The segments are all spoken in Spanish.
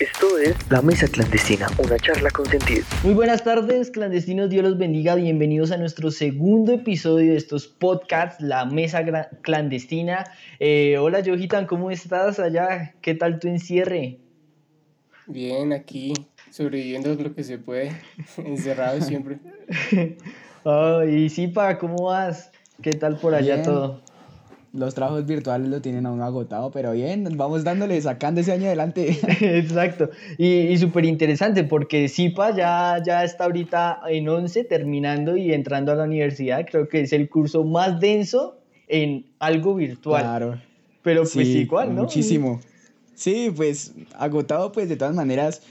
Esto es La Mesa Clandestina, una charla con sentido. Muy buenas tardes, clandestinos, Dios los bendiga. Bienvenidos a nuestro segundo episodio de estos podcasts, La Mesa Clandestina. Eh, hola, Johitan, ¿cómo estás allá? ¿Qué tal tu encierre? Bien, aquí sobreviviendo lo que se puede, encerrado siempre. oh, y Sipa, ¿cómo vas? ¿Qué tal por allá todo? Los trabajos virtuales lo tienen aún agotado, pero bien, vamos dándole, sacando ese año adelante. Exacto, y, y súper interesante porque Zipa ya, ya está ahorita en 11 terminando y entrando a la universidad, creo que es el curso más denso en algo virtual. Claro. Pero pues igual, ¿no? Muchísimo. Sí, pues agotado pues de todas maneras,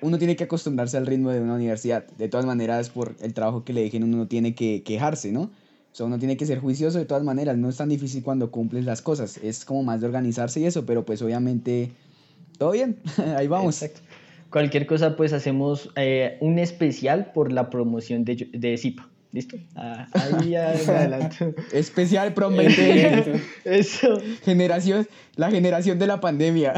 uno tiene que acostumbrarse al ritmo de una universidad. De todas maneras, por el trabajo que le dejen, uno no tiene que quejarse, ¿no? O sea, uno tiene que ser juicioso de todas maneras, no es tan difícil cuando cumples las cosas, es como más de organizarse y eso, pero pues obviamente todo bien, ahí vamos. Exacto. Cualquier cosa pues hacemos eh, un especial por la promoción de, de Zipa. ¿Listo? Ah, ahí adelante. Especial promete. Eso. Generación, la generación de la pandemia.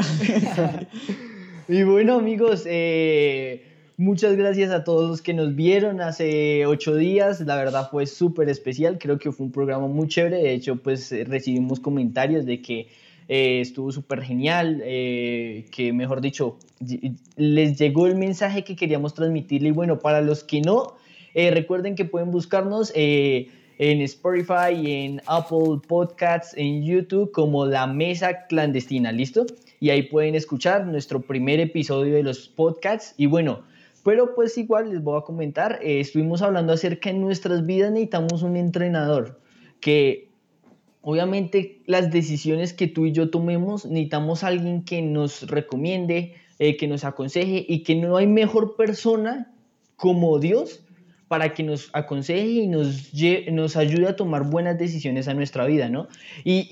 y bueno, amigos, eh, Muchas gracias a todos los que nos vieron hace ocho días. La verdad fue súper especial. Creo que fue un programa muy chévere. De hecho, pues eh, recibimos comentarios de que eh, estuvo súper genial, eh, que mejor dicho, les llegó el mensaje que queríamos transmitirle. Y bueno, para los que no, recuerden que pueden buscarnos en Spotify, en Apple Podcasts, en YouTube como La Mesa Clandestina, ¿listo? Y ahí pueden escuchar nuestro primer episodio de los podcasts. Y bueno, pero pues igual les voy a comentar, eh, estuvimos hablando acerca de nuestras vidas necesitamos un entrenador que obviamente las decisiones que tú y yo tomemos necesitamos alguien que nos recomiende, eh, que nos aconseje y que no hay mejor persona como Dios para que nos aconseje y nos, nos ayude a tomar buenas decisiones a nuestra vida, ¿no? Y,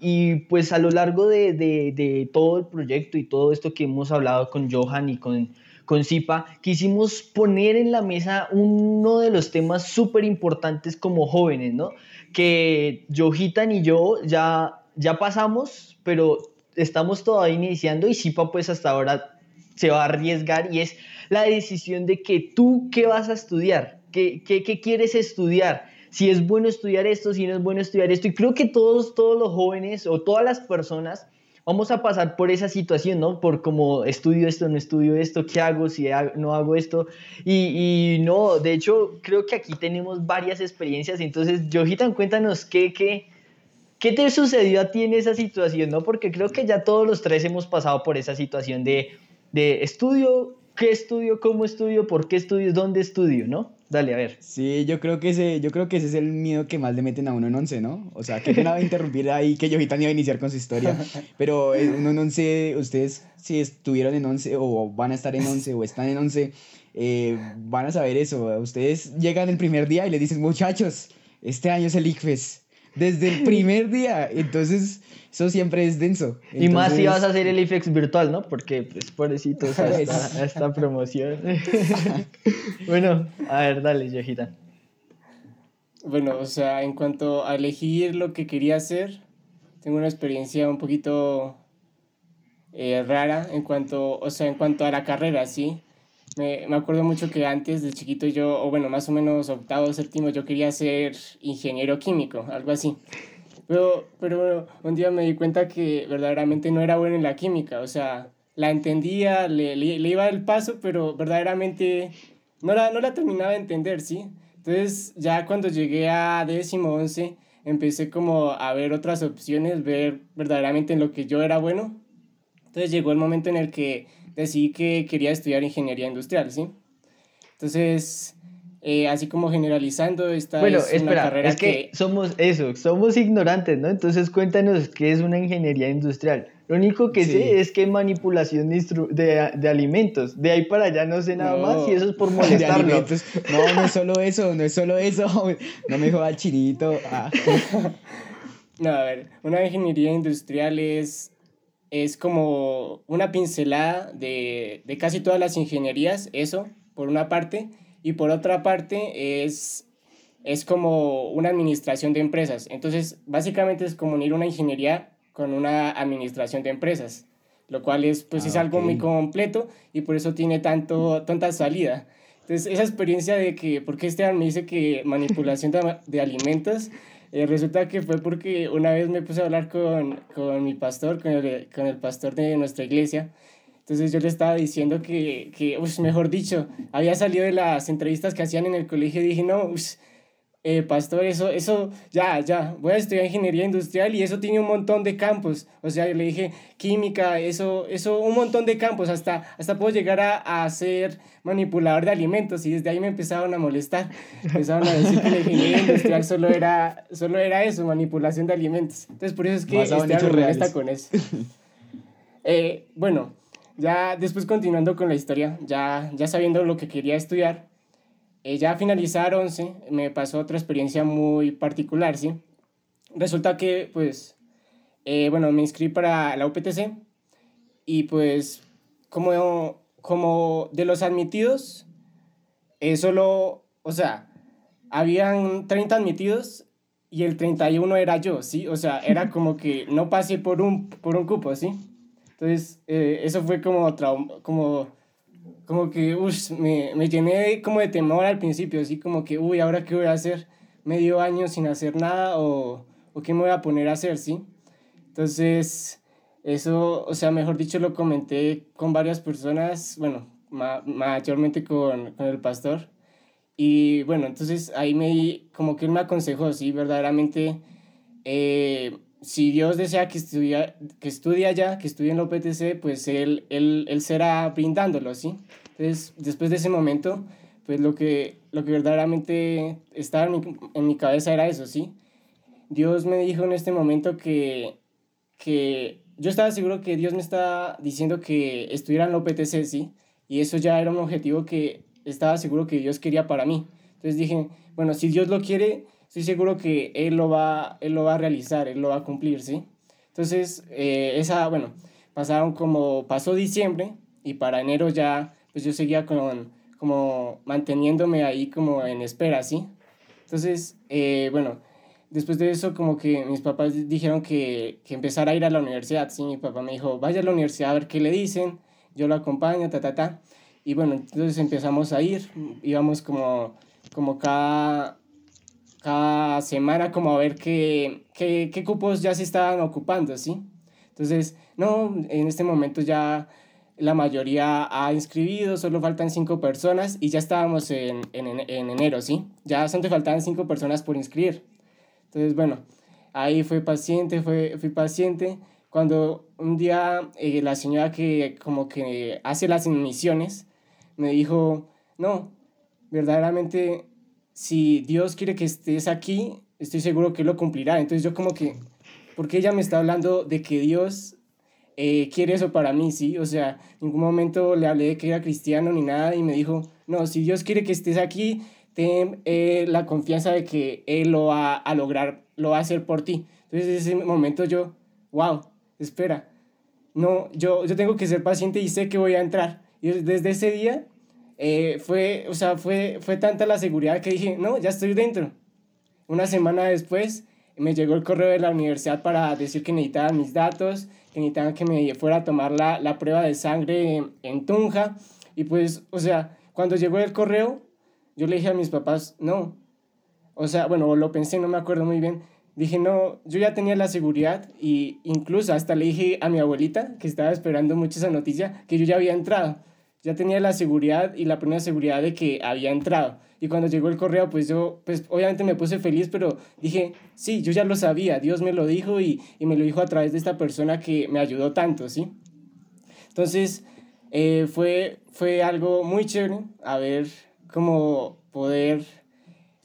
y, pues a lo largo de, de, todo el proyecto y todo esto que hemos hablado con Johan y con, con Zipa, quisimos poner en la mesa uno de los temas súper importantes como jóvenes, ¿no? Que Johitan y yo ya, ya pasamos, pero estamos todavía iniciando y Zipa pues hasta ahora se va a arriesgar y es la decisión de que tú qué vas a estudiar, qué, qué, qué quieres estudiar, si es bueno estudiar esto, si no es bueno estudiar esto. Y creo que todos, todos los jóvenes o todas las personas vamos a pasar por esa situación, ¿no? Por como estudio esto, no estudio esto, ¿qué hago si no hago esto? Y, no, de hecho, creo que aquí tenemos varias experiencias. Entonces, Johitan, cuéntanos qué, qué, qué te sucedió a ti en esa situación, ¿no? Porque creo que ya todos los tres hemos pasado por esa situación de, de estudio, qué estudio, cómo estudio, por qué estudio, dónde estudio, ¿no? Dale, a ver. Sí, yo creo que ese, yo creo que ese es el miedo que más le meten a uno en once, ¿no? O sea, qué pena interrumpir ahí que yo iba a iniciar con su historia. Pero eh, uno en once, ustedes si estuvieron en once o van a estar en once o están en once, eh, van a saber eso. Ustedes llegan el primer día y les dicen, muchachos, este año es el ICFES. Desde el primer día. Entonces, eso siempre es denso. y más si vas a hacer el IFEX virtual, ¿no? Porque, pues, pobrecito, esta, esta promoción. bueno, a ver, dale, Yojita. Bueno, o sea, en cuanto a elegir lo que quería hacer, tengo una experiencia un poquito eh, rara en cuanto, o sea, en cuanto a la carrera, ¿sí? Me, me, acuerdo mucho que antes de chiquito yo, o bueno, más o menos octavo, séptimo, yo quería ser ingeniero químico, algo así. Pero, pero un día me di cuenta que verdaderamente no era bueno en la química, o sea, la entendía, le, le, iba el paso, pero verdaderamente no la, no la terminaba de entender, ¿sí? Entonces ya cuando llegué a décimo, once, empecé como a ver otras opciones, ver verdaderamente en lo que yo era bueno. Entonces llegó el momento en el que decidí que quería estudiar ingeniería industrial, ¿sí? Entonces eh, así como generalizando, esta bueno, es espera, una carrera es que, somos eso, somos ignorantes, ¿no? Entonces cuéntanos qué es una ingeniería industrial. Lo único que sé es que manipulación de, de, alimentos. De ahí para allá no sé nada más y eso es por molestarlo. No, no es solo eso, no es solo eso. No me joda chinito. Ah. No, a ver, una ingeniería industrial es, es como una pincelada de, de casi todas las ingenierías, eso, por una parte y por otra parte es, es como una administración de empresas. Entonces, básicamente es como unir una ingeniería con una administración de empresas. lo cual es, pues, es Ah, algo muy completo y por eso tiene tanto, tanta salida. Entonces, esa experiencia de que, porque Esteban me dice que manipulación de, de alimentos, eh, resulta que fue porque una vez me puse a hablar con, con mi pastor, con el, con el pastor de nuestra iglesia. Entonces yo le estaba diciendo que, que ush, mejor dicho, había salido de las entrevistas que hacían en el colegio y dije, no, ush, eh, pastor, eso, eso, ya, ya, voy a estudiar ingeniería industrial y eso tiene un montón de campos. O sea, yo le dije, química, eso, eso, un montón de campos, hasta, hasta puedo llegar a, a ser manipulador de alimentos y desde ahí me empezaron a molestar. Empezaron a decir que la ingeniería industrial solo era, solo era eso, manipulación de alimentos. Entonces, por eso es que reales. con eso. Eh, bueno, ya después continuando con la historia, ya, ya sabiendo lo que quería estudiar, eh, ya finalizar 11, me pasó otra experiencia muy particular, ¿sí? Resulta que, pues, eh, bueno, me inscribí para la UPTC y pues, como, como de los admitidos, eh, solo, o sea, habían 30 admitidos y el 31 era yo, ¿sí? O sea, era como que no pasé por un, por un cupo, ¿sí? Entonces, eh, eso fue como, como, como que, ush, me, me llené como de temor al principio, así como que, uy, ¿ahora qué voy a hacer? Medio año sin hacer nada o, o qué me voy a poner a hacer, ¿sí? Entonces, eso, o sea, mejor dicho, lo comenté con varias personas, bueno, ma- mayormente con, con el pastor. Y bueno, entonces ahí me como que él me aconsejó, sí, verdaderamente, eh, si Dios desea que estudie, que estudie allá, que estudie en la OPTC, pues él, él, él será brindándolo, ¿sí? Entonces, después de ese momento, pues lo que, lo que verdaderamente estaba en mi, en mi cabeza era eso, ¿sí? Dios me dijo en este momento que, que yo estaba seguro que Dios me estaba diciendo que estuviera en la OPTC, ¿sí? Y eso ya era un objetivo que estaba seguro que Dios quería para mí. Entonces dije, bueno, si Dios lo quiere, estoy seguro que Él lo va, él lo va a realizar, Él lo va a cumplir, ¿sí? Entonces, eh, esa, bueno, pasaron como, pasó diciembre y para enero ya, pues yo seguía con, como manteniéndome ahí como en espera, ¿sí? Entonces, eh, bueno, después de eso como que mis papás dijeron que, que empezara a ir a la universidad, ¿sí? Mi papá me dijo, vaya a la universidad a ver qué le dicen, yo lo acompaño, ta, ta, ta. Y bueno, entonces empezamos a ir, íbamos como, como cada, cada semana como a ver qué, qué, qué cupos ya se estaban ocupando, ¿sí? Entonces, no, en este momento ya la mayoría ha inscribido, solo faltan cinco personas y ya estábamos en, en, en enero, ¿sí? Ya solo faltaban cinco personas por inscribir. Entonces, bueno, ahí fue paciente, fue, fui paciente. Cuando un día eh, la señora que como que hace las admisiones me dijo, no, verdaderamente, si Dios quiere que estés aquí, estoy seguro que lo cumplirá. Entonces yo como que, ¿por qué ella me está hablando de que Dios eh, quiere eso para mí, sí? O sea, en ningún momento le hablé de que era cristiano ni nada y me dijo, no, si Dios quiere que estés aquí, ten eh, la confianza de que Él lo va a lograr, lo va a hacer por ti. Entonces en ese momento yo, wow, espera, no, yo, yo tengo que ser paciente y sé que voy a entrar. Y desde ese día eh, fue, o sea, fue, fue tanta la seguridad que dije, no, ya estoy dentro. Una semana después me llegó el correo de la universidad para decir que necesitaban mis datos, que necesitaban que me fuera a tomar la, la prueba de sangre en, en Tunja. Y pues, o sea, cuando llegó el correo, yo le dije a mis papás, no. O sea, bueno, lo pensé, no me acuerdo muy bien. Dije, no, yo ya tenía la seguridad y incluso hasta le dije a mi abuelita, que estaba esperando mucho esa noticia, que yo ya había entrado. Ya tenía la seguridad y la primera seguridad de que había entrado. Y cuando llegó el correo, pues yo, pues obviamente me puse feliz, pero dije, sí, yo ya lo sabía, Dios me lo dijo y, y me lo dijo a través de esta persona que me ayudó tanto, ¿sí? Entonces, eh, fue, fue algo muy chévere a ver cómo poder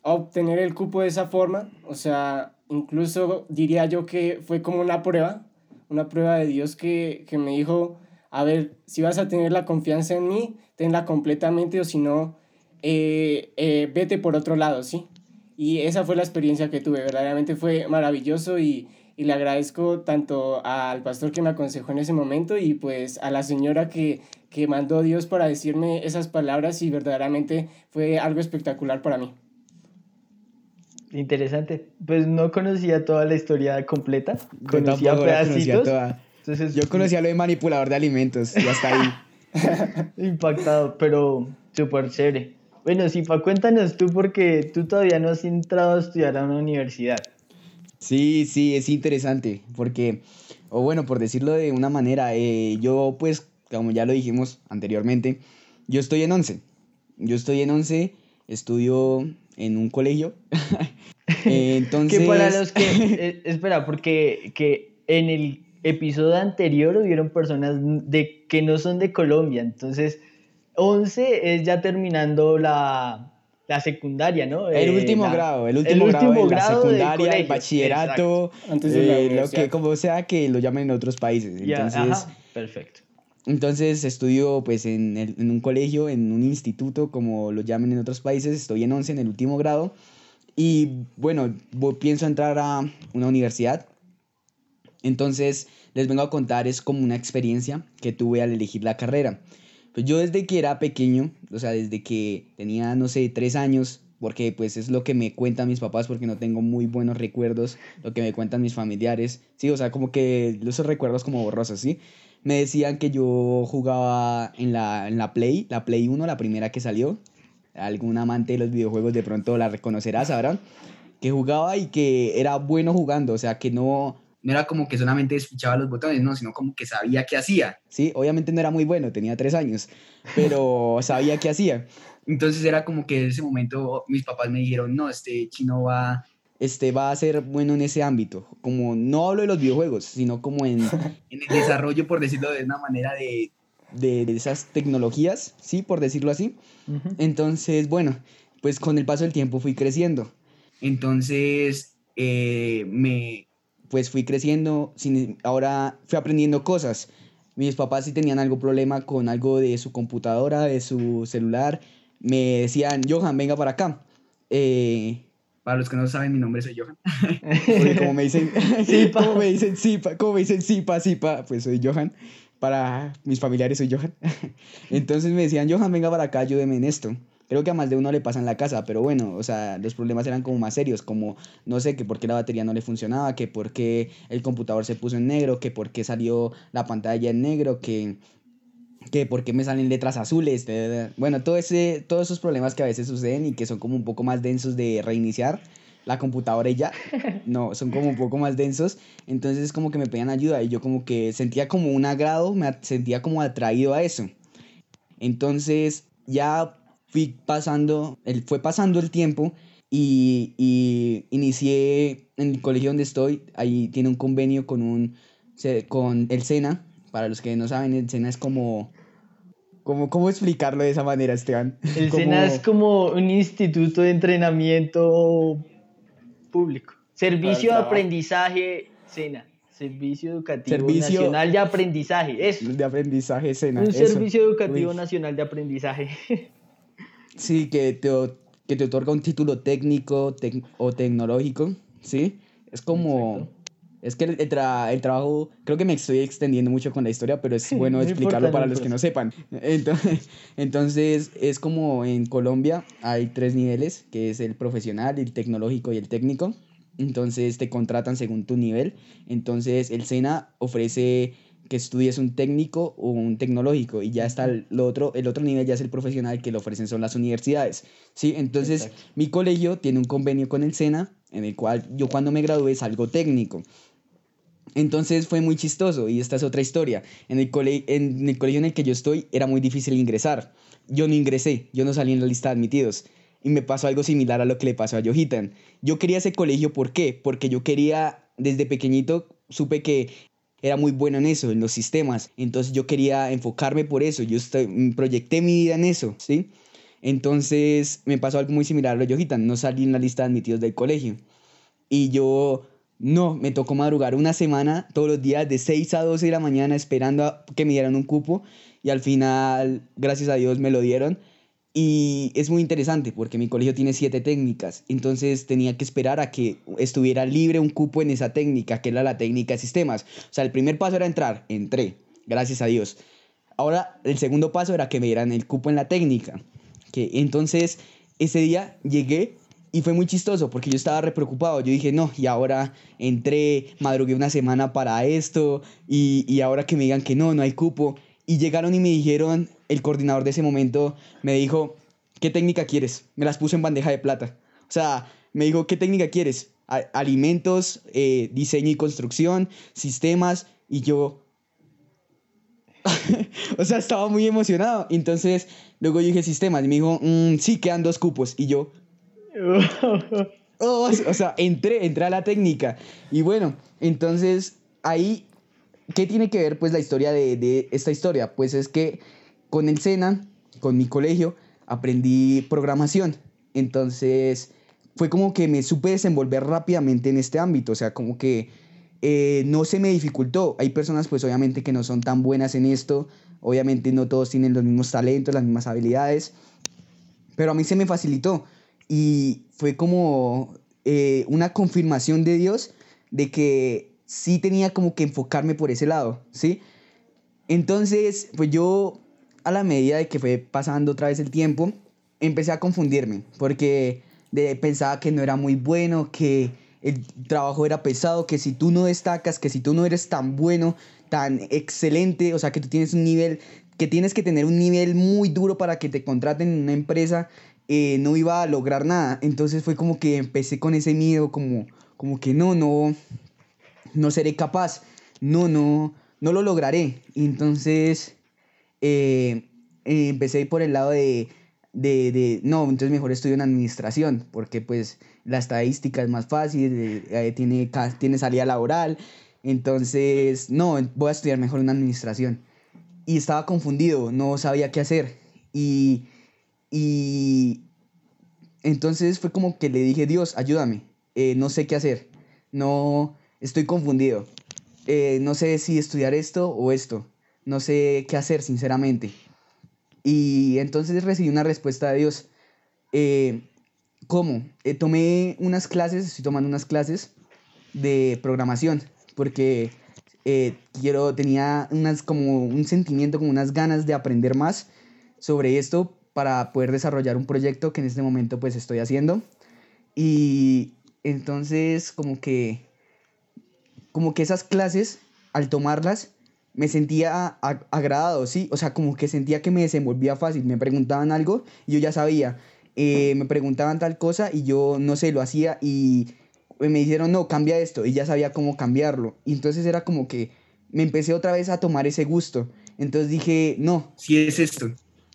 obtener el cupo de esa forma. O sea, incluso diría yo que fue como una prueba, una prueba de Dios que, que me dijo, a ver, si vas a tener la confianza en mí, tenla completamente o si no, eh, eh, vete por otro lado, ¿sí? Y esa fue la experiencia que tuve, verdaderamente fue maravilloso y, y le agradezco tanto al pastor que me aconsejó en ese momento y pues a la señora que, que mandó Dios para decirme esas palabras y verdaderamente fue algo espectacular para mí. Interesante. Pues no conocía toda la historia completa, conocía la conocía pedacitos, toda. Entonces, Yo conocía lo de manipulador de alimentos y hasta ahí. Impactado, pero súper chévere. Bueno, Sipa, cuéntanos tú porque tú todavía no has entrado a estudiar a una universidad. Sí, sí, es interesante, porque, o bueno, por decirlo de una manera, eh, yo pues, como ya lo dijimos anteriormente, yo estoy en 11. Yo estoy en 11, estudio en un colegio. Entonces... Que para los que... eh, espera, porque que en el episodio anterior hubieron personas de, que no son de Colombia, entonces 11 es ya terminando la, la secundaria, ¿no? El Eh, último la- grado, el último, grado, de la grado del secundaria, el bachillerato, Antes de la eh, lo que como sea que lo llamen en otros países. Entonces, ajá, perfecto. entonces estudio pues en, el- en un colegio, en un instituto, como lo llamen en otros países, estoy en 11 en el último grado y bueno, pienso entrar a una universidad. Entonces les vengo a contar, es como una experiencia que tuve al elegir la carrera. Pues yo desde que era pequeño, o sea, desde que tenía, no sé, tres años, porque pues es lo que me cuentan mis papás, porque no tengo muy buenos recuerdos, lo que me cuentan mis familiares, sí, o sea, como que esos recuerdos como borrosos, ¿sí? Me decían que yo jugaba en la, en la Play, la Play 1, la primera que salió. Algún amante de los videojuegos de pronto la reconocerá, sabrán. Que jugaba y que era bueno jugando, o sea, que no, no era como que solamente despichaba los botones, no, sino como que sabía qué hacía. Sí, obviamente no era muy bueno, tenía tres años, pero sabía qué hacía. Entonces era como que en ese momento mis papás me dijeron, no, este chino va, este, va a ser bueno en ese ámbito. Como no hablo de los videojuegos, sino como en, en el desarrollo, por decirlo de una manera, de, de, de esas tecnologías, sí, por decirlo así. Ujú. Entonces, bueno, pues con el paso del tiempo fui creciendo. Entonces, eh, me, pues fui creciendo, sin, ahora fui aprendiendo cosas. Mis papás sí tenían algo problema con algo de su computadora, de su celular. Me decían, Johan, venga para acá. Eh, para los que no saben, mi nombre soy Johan. Porque como me dicen, como me dicen Sipa, como me dicen Sipa, Sipa, pues soy Johan. Para mis familiares soy Johan. Entonces me decían, Johan, venga para acá, ayúdeme en esto. Creo que a más de uno le pasa en la casa, pero bueno, o sea, los problemas eran como más serios, como, no sé, que por qué la batería no le funcionaba, que por qué el computador se puso en negro, que por qué salió la pantalla en negro, que, que por qué me salen letras azules, bueno, todo ese, todos esos problemas que a veces suceden y que son como un poco más densos de reiniciar la computadora y ya, no, son como un poco más densos, entonces como que me pedían ayuda y yo como que sentía como un agrado, me sentía como atraído a eso. Entonces ya fui pasando, el, fue pasando el tiempo y, y inicié en el colegio donde estoy, ahí tiene un convenio con, un, con el SENA, para los que no saben, el SENA es como... como ¿Cómo explicarlo de esa manera, Esteban? El Como- SENA es como un instituto de entrenamiento público. Servicio de aprendizaje SENA. Servicio Educativo Servicio- Nacional de Aprendizaje. Eso. de aprendizaje SENA. Un eso. Servicio Educativo Uy. Nacional de Aprendizaje. Sí, que te, que te otorga un título técnico tec- o tecnológico, ¿sí? Es como... Exacto. Es que el, tra- el trabajo, creo que me estoy extendiendo mucho con la historia, pero es bueno No explicarlo para los que importa. no sepan. Entonces, entonces, es como en Colombia hay tres niveles, que es el profesional, el tecnológico y el técnico. Entonces te contratan según tu nivel. Entonces el SENA ofrece que estudies un técnico o un tecnológico y ya está el, otro, el otro nivel ya es el profesional que lo ofrecen son las universidades. Sí, entonces Exacto. mi colegio tiene un convenio con el SENA en el cual yo cuando me gradué salgo técnico. Entonces fue muy chistoso y esta es otra historia. En el, cole- en el colegio en el que yo estoy era muy difícil ingresar. Yo no ingresé, yo no salí en la lista de admitidos. Y me pasó algo similar a lo que le pasó a Yohitan. Yo quería ese colegio, ¿por qué? Porque yo quería, desde pequeñito, supe que era muy bueno en eso, en los sistemas. Entonces yo quería enfocarme por eso. Yo mm, proyecté mi vida en eso, ¿sí? Entonces me pasó algo muy similar a lo de Yohitan. No salí en la lista de admitidos del colegio. Y yo, no, me tocó madrugar una semana todos los días de 6 a 12 de la mañana esperando a que me dieran un cupo. Y al final, gracias a Dios, me lo dieron. Y es muy interesante porque mi colegio tiene siete técnicas. Entonces tenía que esperar a que estuviera libre un cupo en esa técnica, que era la técnica de sistemas. O sea, el primer paso era entrar. Entré, gracias a Dios. Ahora, el segundo paso era que me dieran el cupo en la técnica. Que entonces, ese día llegué y fue muy chistoso porque yo estaba re preocupado. Yo dije, no, y ahora entré, madrugué una semana para esto, y, y ahora que me digan que no, no hay cupo. Y llegaron y me dijeron, el coordinador de ese momento me dijo, ¿qué técnica quieres? Me las puse en bandeja de plata. O sea, me dijo, ¿qué técnica quieres? alimentos, eh, diseño y construcción, sistemas, y yo... o sea, estaba muy emocionado. Entonces, luego yo dije sistemas, y me dijo, mm, sí, quedan dos cupos. Y yo, Oh, o sea, entré, entré a la técnica. Y bueno, entonces ahí, ¿qué tiene que ver pues la historia de, de esta historia? Pues es que con el SENA, con mi colegio, aprendí programación. Entonces fue como que me supe desenvolver rápidamente en este ámbito. O sea, como que eh, no se me dificultó. Hay personas pues obviamente que no son tan buenas en esto. Obviamente no todos tienen los mismos talentos, las mismas habilidades. Pero a mí se me facilitó y fue como eh, una confirmación de Dios de que sí tenía como que enfocarme por ese lado, ¿sí? Entonces, pues yo a la medida de que fue pasando otra vez el tiempo, empecé a confundirme, porque de, pensaba que no era muy bueno, que el trabajo era pesado, que si tú no destacas, que si tú no eres tan bueno, tan excelente, o sea, que tú tienes un nivel, que tienes que tener un nivel muy duro para que te contraten en una empresa, eh, no iba a lograr nada. Entonces fue como que empecé con ese miedo, como, como que no, no, no seré capaz, no, no, no lo lograré. Entonces eh, eh, empecé por el lado de, de, no, entonces mejor estudio en administración, porque pues la estadística es más fácil, tiene, tiene salida laboral. Entonces, no, voy a estudiar mejor en administración. Y estaba confundido, no sabía qué hacer. Y y entonces fue como que le dije, Dios, ayúdame, eh, no sé qué hacer, no, estoy confundido, eh, no sé si estudiar esto o esto, no sé qué hacer, sinceramente. Y entonces recibí una respuesta de Dios. Eh, ¿Cómo? tomé unas clases, estoy tomando unas clases de programación, porque quiero, tenía unas, como un sentimiento, como unas ganas de aprender más sobre esto para poder desarrollar un proyecto que en este momento pues estoy haciendo. Y entonces como que, como que esas clases, al tomarlas, me sentía agradado, ¿sí? O sea, como que sentía que me desenvolvía fácil. Me preguntaban algo y yo ya sabía. Eh, me preguntaban tal cosa y yo no sé, lo hacía y me dijeron, no, cambia esto y ya sabía cómo cambiarlo. Y entonces era como que me empecé otra vez a tomar ese gusto. Entonces dije, no, si es esto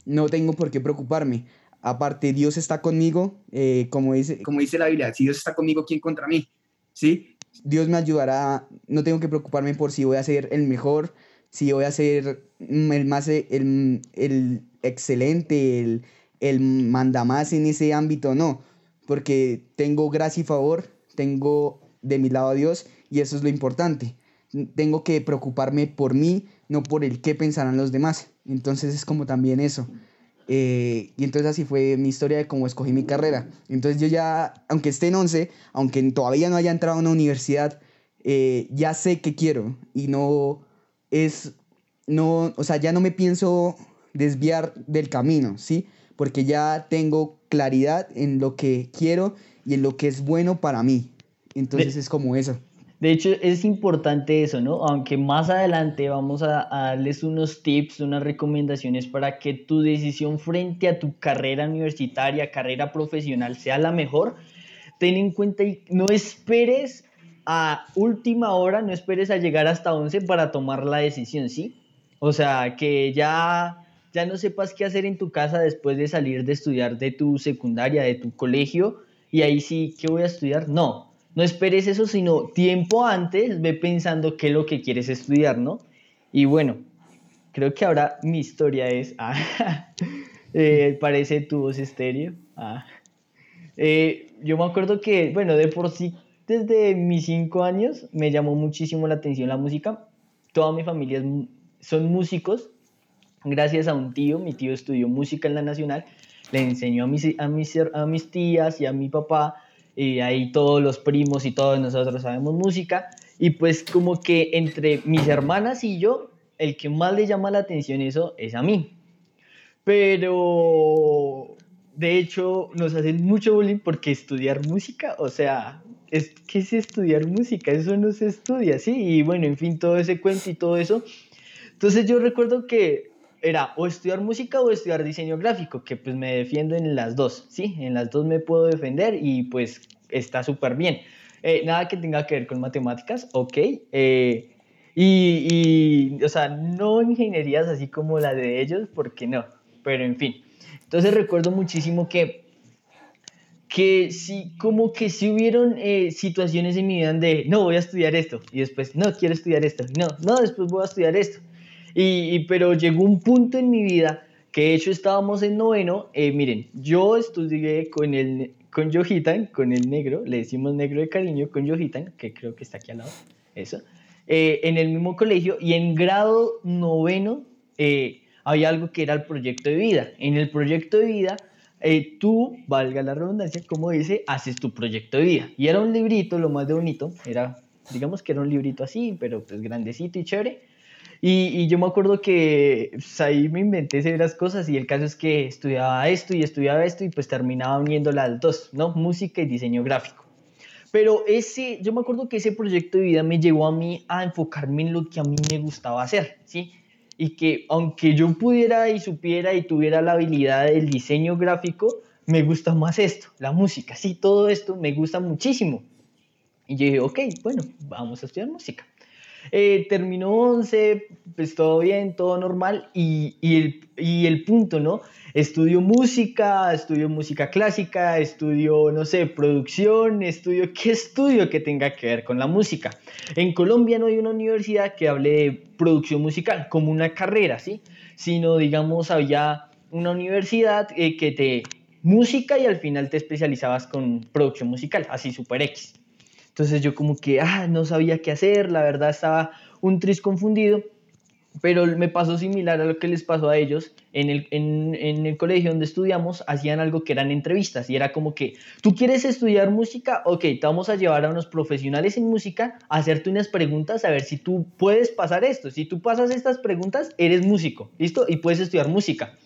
no tengo por qué preocuparme. Aparte, Dios está conmigo, eh, como, dice, como dice la Biblia, si Dios está conmigo, ¿quién contra mí? ¿Sí? Dios me ayudará, no tengo que preocuparme por si voy a ser el mejor, si voy a ser el más, el, el excelente, el, el manda más en ese ámbito, no, porque tengo gracia y favor, tengo de mi lado a Dios y eso es lo importante. Tengo que preocuparme por mí, no por el qué pensarán los demás. Entonces es como también eso. Eh, y entonces así fue mi historia de cómo escogí mi carrera. Entonces yo ya, aunque esté en 11, aunque todavía no haya entrado a una universidad, eh, ya sé qué quiero y no es, no, o sea, ya no me pienso desviar del camino, ¿sí? Porque ya tengo claridad en lo que quiero y en lo que es bueno para mí. Entonces es como eso. De hecho, es importante eso, ¿no? Aunque más adelante vamos a, darles unos tips, unas recomendaciones para que tu decisión frente a tu carrera universitaria, carrera profesional sea la mejor, ten en cuenta y no esperes a última hora, no esperes a llegar hasta 11 para tomar la decisión, ¿sí? O sea, que ya, ya no sepas qué hacer en tu casa después de salir de estudiar de tu secundaria, de tu colegio, y ahí sí, ¿qué voy a estudiar? No, no esperes eso, sino tiempo antes ve pensando qué es lo que quieres estudiar, ¿no? Y bueno, creo que ahora mi historia es, ah, eh, parece tu voz estéreo. Ah. Eh, yo me acuerdo que, bueno, de por sí, desde mis cinco años me llamó muchísimo la atención la música. Toda mi familia son músicos. Gracias a un tío, mi tío estudió música en la Nacional, le enseñó a mis, a mis, a mis tías y a mi papá y ahí todos los primos y todos nosotros sabemos música, y pues como que entre mis hermanas y yo, el que más le llama la atención eso es a mí. Pero de hecho, nos hacen mucho bullying porque estudiar música, o sea, es, ¿qué es estudiar música? Eso no se estudia, ¿sí? Y bueno, en fin, todo ese cuento y todo eso. Entonces yo recuerdo que era o estudiar música o estudiar diseño gráfico, que pues me defiendo en las dos, ¿sí? En las dos me puedo defender y pues está súper bien. Eh, nada que tenga que ver con matemáticas, ok. Eh, y, y, o sea, no ingenierías así como la de ellos, porque no, pero en fin. Entonces recuerdo muchísimo que, que sí, como que sí hubieron eh, situaciones en mi vida de, no, voy a estudiar esto, y después, no, quiero estudiar esto, no, no, después voy a estudiar esto. Y, pero llegó un punto en mi vida que de hecho estábamos en noveno, eh, miren, yo estudié con el con Johitan, con el negro, le decimos negro de cariño, con Johitan, que creo que está aquí al lado, eso, eh, en el mismo colegio y en grado noveno eh, había algo que era el proyecto de vida. En el proyecto de vida, eh, tú, valga la redundancia, como dice, haces tu proyecto de vida. Y era un librito, lo más de bonito, era, digamos que era un librito así, pero pues grandecito y chévere. Y, y yo me acuerdo que pues, ahí me inventé severas cosas y el caso es que estudiaba esto y estudiaba esto y pues terminaba uniendo las dos, ¿no? Música y diseño gráfico. Pero ese, yo me acuerdo que ese proyecto de vida me llevó a mí a enfocarme en lo que a mí me gustaba hacer, ¿sí? y que aunque yo pudiera y supiera y tuviera la habilidad del diseño gráfico, me gusta más esto, la música, sí, todo esto me gusta muchísimo. Y yo dije, ok, bueno, vamos a estudiar música. Eh, terminó 11, pues todo bien, todo normal, y, y, el, y el punto, ¿no? Estudio música, estudio música clásica, estudio, no sé, producción, estudio, ¿qué estudio que tenga que ver con la música? En Colombia no hay una universidad que hable de producción musical como una carrera, ¿sí? Sino, digamos, había una universidad eh, que te música y al final te especializabas con producción musical, así super X. Entonces yo como que, ah, no sabía qué hacer, la verdad estaba un tris confundido, pero me pasó similar a lo que les pasó a ellos. En el, en, en el colegio donde estudiamos hacían algo que eran entrevistas y era como que, ¿tú quieres estudiar música? Ok, te vamos a llevar a unos profesionales en música a hacerte unas preguntas a ver si tú puedes pasar esto. Si tú pasas estas preguntas, eres músico, ¿listo? Y puedes estudiar música.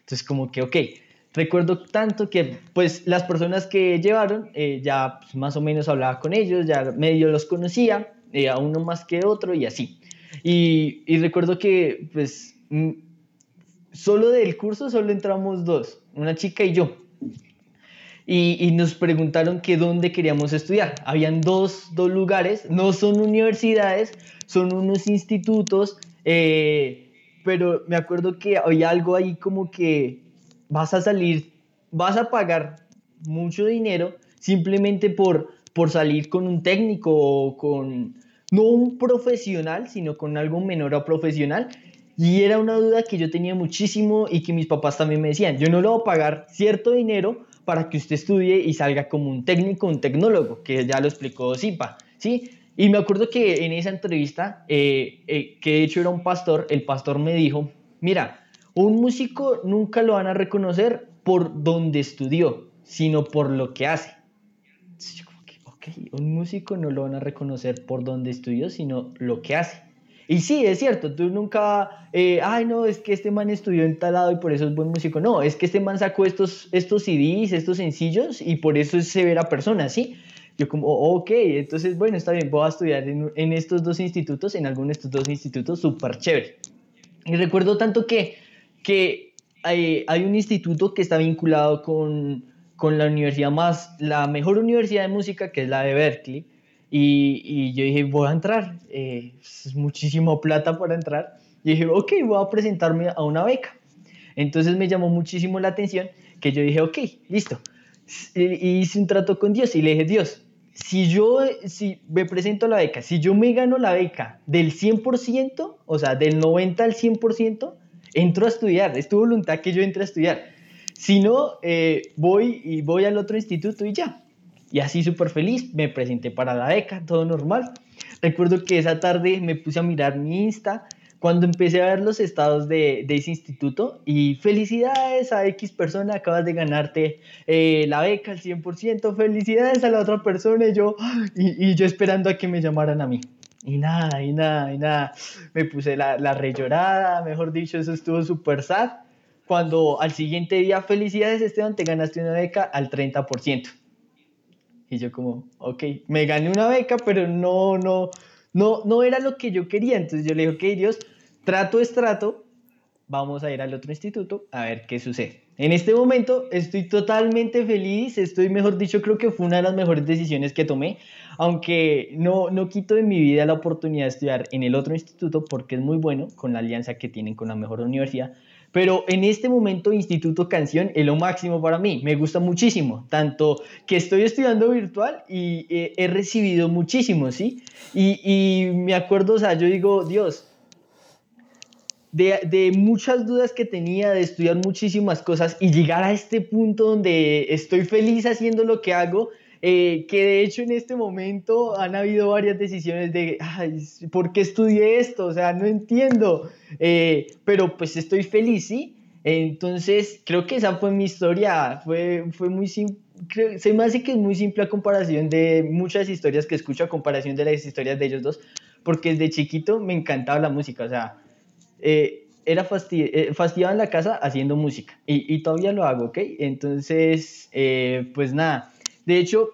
Entonces como que, ok, recuerdo tanto que pues las personas que llevaron eh, ya pues, más o menos hablaba con ellos, ya medio los conocía, eh, a uno más que otro y así. Y, y recuerdo que pues mm, solo del curso solo entramos dos, una chica y yo. Y, y, nos preguntaron que dónde queríamos estudiar. Habían dos, dos lugares, no son universidades, son unos institutos, eh, pero me acuerdo que había algo ahí como que vas a salir, vas a pagar mucho dinero simplemente por, por salir con un técnico o con, no un profesional, sino con algo menor a profesional. Y era una duda que yo tenía muchísimo y que mis papás también me decían, yo no le voy a pagar cierto dinero para que usted estudie y salga como un técnico, un tecnólogo, que ya lo explicó Zipa, ¿sí? Y me acuerdo que en esa entrevista, eh, eh, que de hecho era un pastor, el pastor me dijo, mira, un músico nunca lo van a reconocer por donde estudió, sino por lo que hace. Entonces ok, un músico no lo van a reconocer por donde estudió, sino lo que hace. Y sí, es cierto, tú nunca, eh, ay no, es que este man estudió en tal lado y por eso es buen músico. No, es que este man sacó estos, estos CDs, estos sencillos y por eso es severa persona, ¿sí? Yo como, oh, ok, entonces bueno, está bien, voy a estudiar en, en estos dos institutos, en alguno de estos dos institutos, súper chévere. Y recuerdo tanto que que hay, hay un instituto que está vinculado con, con, la universidad más, la mejor universidad de música, que es la de Berkeley. Y, y yo dije, voy a entrar, eh, es muchísimo plata para entrar. Y dije, ok, voy a presentarme a una beca. Entonces me llamó muchísimo la atención que yo dije, ok, listo. Y hice un trato con Dios y le dije, Dios, si yo si me presento a la beca, si yo me gano la beca del 100%, o sea, del 90 al 100%, entro a estudiar, es tu voluntad que yo entre a estudiar. Si no, eh, voy y voy al otro instituto y ya. Y así súper feliz, me presenté para la beca, todo normal. Recuerdo que esa tarde me puse a mirar mi Insta cuando empecé a ver los estados de, de ese instituto y felicidades a X persona, acabas de ganarte eh, la beca al 100%, felicidades a la otra persona y yo, y, y yo esperando a que me llamaran a mí. Y nada, y nada, y nada. Me puse la, la re llorada, mejor dicho, eso estuvo súper sad. cuando al siguiente día, felicidades Esteban, te ganaste una beca al 30%. Y yo como, ok, me gané una beca, pero no, no, no, no era lo que yo quería. Entonces yo le dije, ok, Dios, trato es trato, vamos a ir al otro instituto a ver qué sucede. En este momento estoy totalmente feliz, estoy, mejor dicho, creo que fue una de las mejores decisiones que tomé, aunque no, no quito de mi vida la oportunidad de estudiar en el otro instituto porque es muy bueno con la alianza que tienen con la mejor universidad, pero en este momento Instituto Canción es lo máximo para mí, me gusta muchísimo, tanto que estoy estudiando virtual y he recibido muchísimo, ¿sí? Y, y me acuerdo, o sea, yo digo, Dios, de, de, muchas dudas que tenía, de estudiar muchísimas cosas y llegar a este punto donde estoy feliz haciendo lo que hago, eh, que de hecho en este momento han habido varias decisiones de, Ay, ¿por qué estudié esto? O sea, no entiendo, eh, pero pues estoy feliz, ¿sí? Entonces, creo que esa fue mi historia, fue, fue muy simple. Se me hace que es muy simple a comparación de muchas historias que escucho, a comparación de las historias de ellos dos, porque desde chiquito me encantaba la música, o sea, eh, era fastidi eh, en la casa haciendo música y, y todavía lo hago, ¿ok? Entonces, eh, pues nada, de hecho,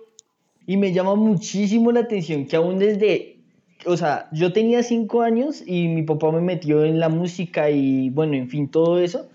y me llama muchísimo la atención que aún desde, o sea, yo tenía cinco años y mi papá me metió en la música y bueno, en fin, todo eso.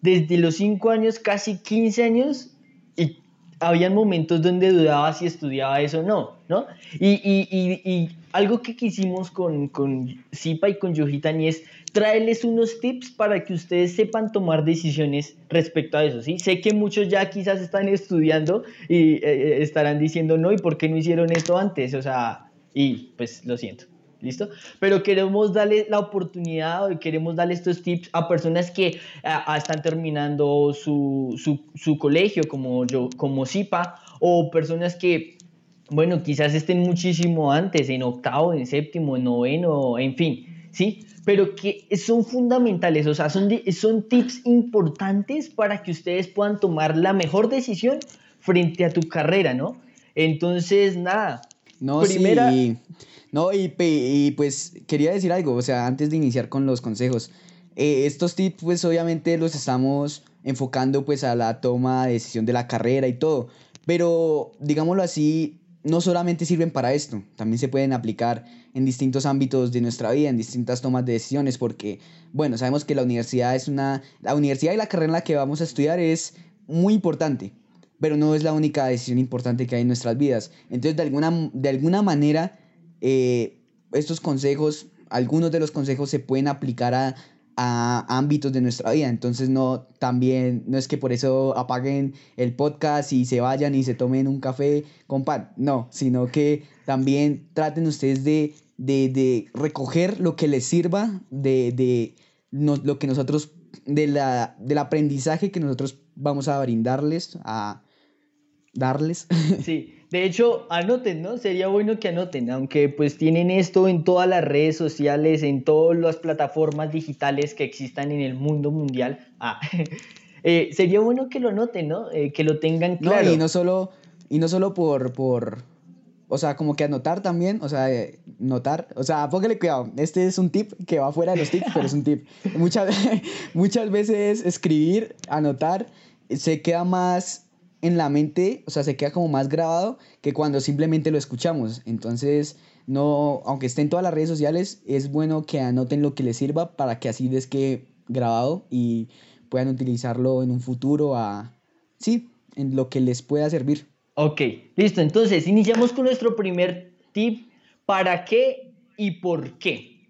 Desde los cinco años, casi 15 años, y habían momentos donde dudaba si estudiaba eso o no, ¿no? Y, y, y, algo que quisimos con, con Zipa y con Yojitani es traerles unos tips para que ustedes sepan tomar decisiones respecto a eso, ¿sí? Sé que muchos ya quizás están estudiando y eh, eh, estarán diciendo, no, ¿y por qué no hicieron esto antes? O sea, y pues lo siento. ¿Listo? Pero queremos darle la oportunidad y queremos darle estos tips a personas que están terminando su, su, su, colegio, como yo, como Zipa, o personas que, bueno, quizás estén muchísimo antes, en octavo, en séptimo, en noveno, en fin, ¿sí? Pero que son fundamentales, o sea, son, son tips importantes para que ustedes puedan tomar la mejor decisión frente a tu carrera, ¿no? Entonces, nada. No, primera... sí. No, y, y, pues quería decir algo, o sea, antes de iniciar con los consejos, eh, estos tips pues obviamente los estamos enfocando pues a la toma de decisión de la carrera y todo, pero digámoslo así, no solamente sirven para esto, también se pueden aplicar en distintos ámbitos de nuestra vida, en distintas tomas de decisiones, porque, bueno, sabemos que la universidad es una, la universidad y la carrera en la que vamos a estudiar es muy importante, pero no es la única decisión importante que hay en nuestras vidas. Entonces, de alguna, de alguna manera, eh, estos consejos, algunos de los consejos se pueden aplicar a, a ámbitos de nuestra vida. Entonces no también no es que por eso apaguen el podcast y se vayan y se tomen un café con pan. No, sino que también traten ustedes de, de, de recoger lo que les sirva de, de no, lo que nosotros de la, del aprendizaje que nosotros vamos a brindarles a darles. Sí, de hecho, anoten, ¿no? Sería bueno que anoten, aunque pues tienen esto en todas las redes sociales, en todas las plataformas digitales que existan en el mundo mundial. Ah, eh, sería bueno que lo anoten, ¿no? Eh, que lo tengan claro. No, y no solo, y no solo por, por, o sea, como que anotar también, o sea, eh, notar, o sea, póngale cuidado, este es un tip que va fuera de los tips, pero es un tip. Muchas, muchas veces escribir, anotar, se queda más en la mente, o sea, se queda como más grabado que cuando simplemente lo escuchamos. Entonces, no, aunque esté en todas las redes sociales, es bueno que anoten lo que les sirva para que así les quede grabado y puedan utilizarlo en un futuro a, sí, en lo que les pueda servir. Ok, listo. Entonces, iniciamos con nuestro primer tip. ¿Para qué y por qué?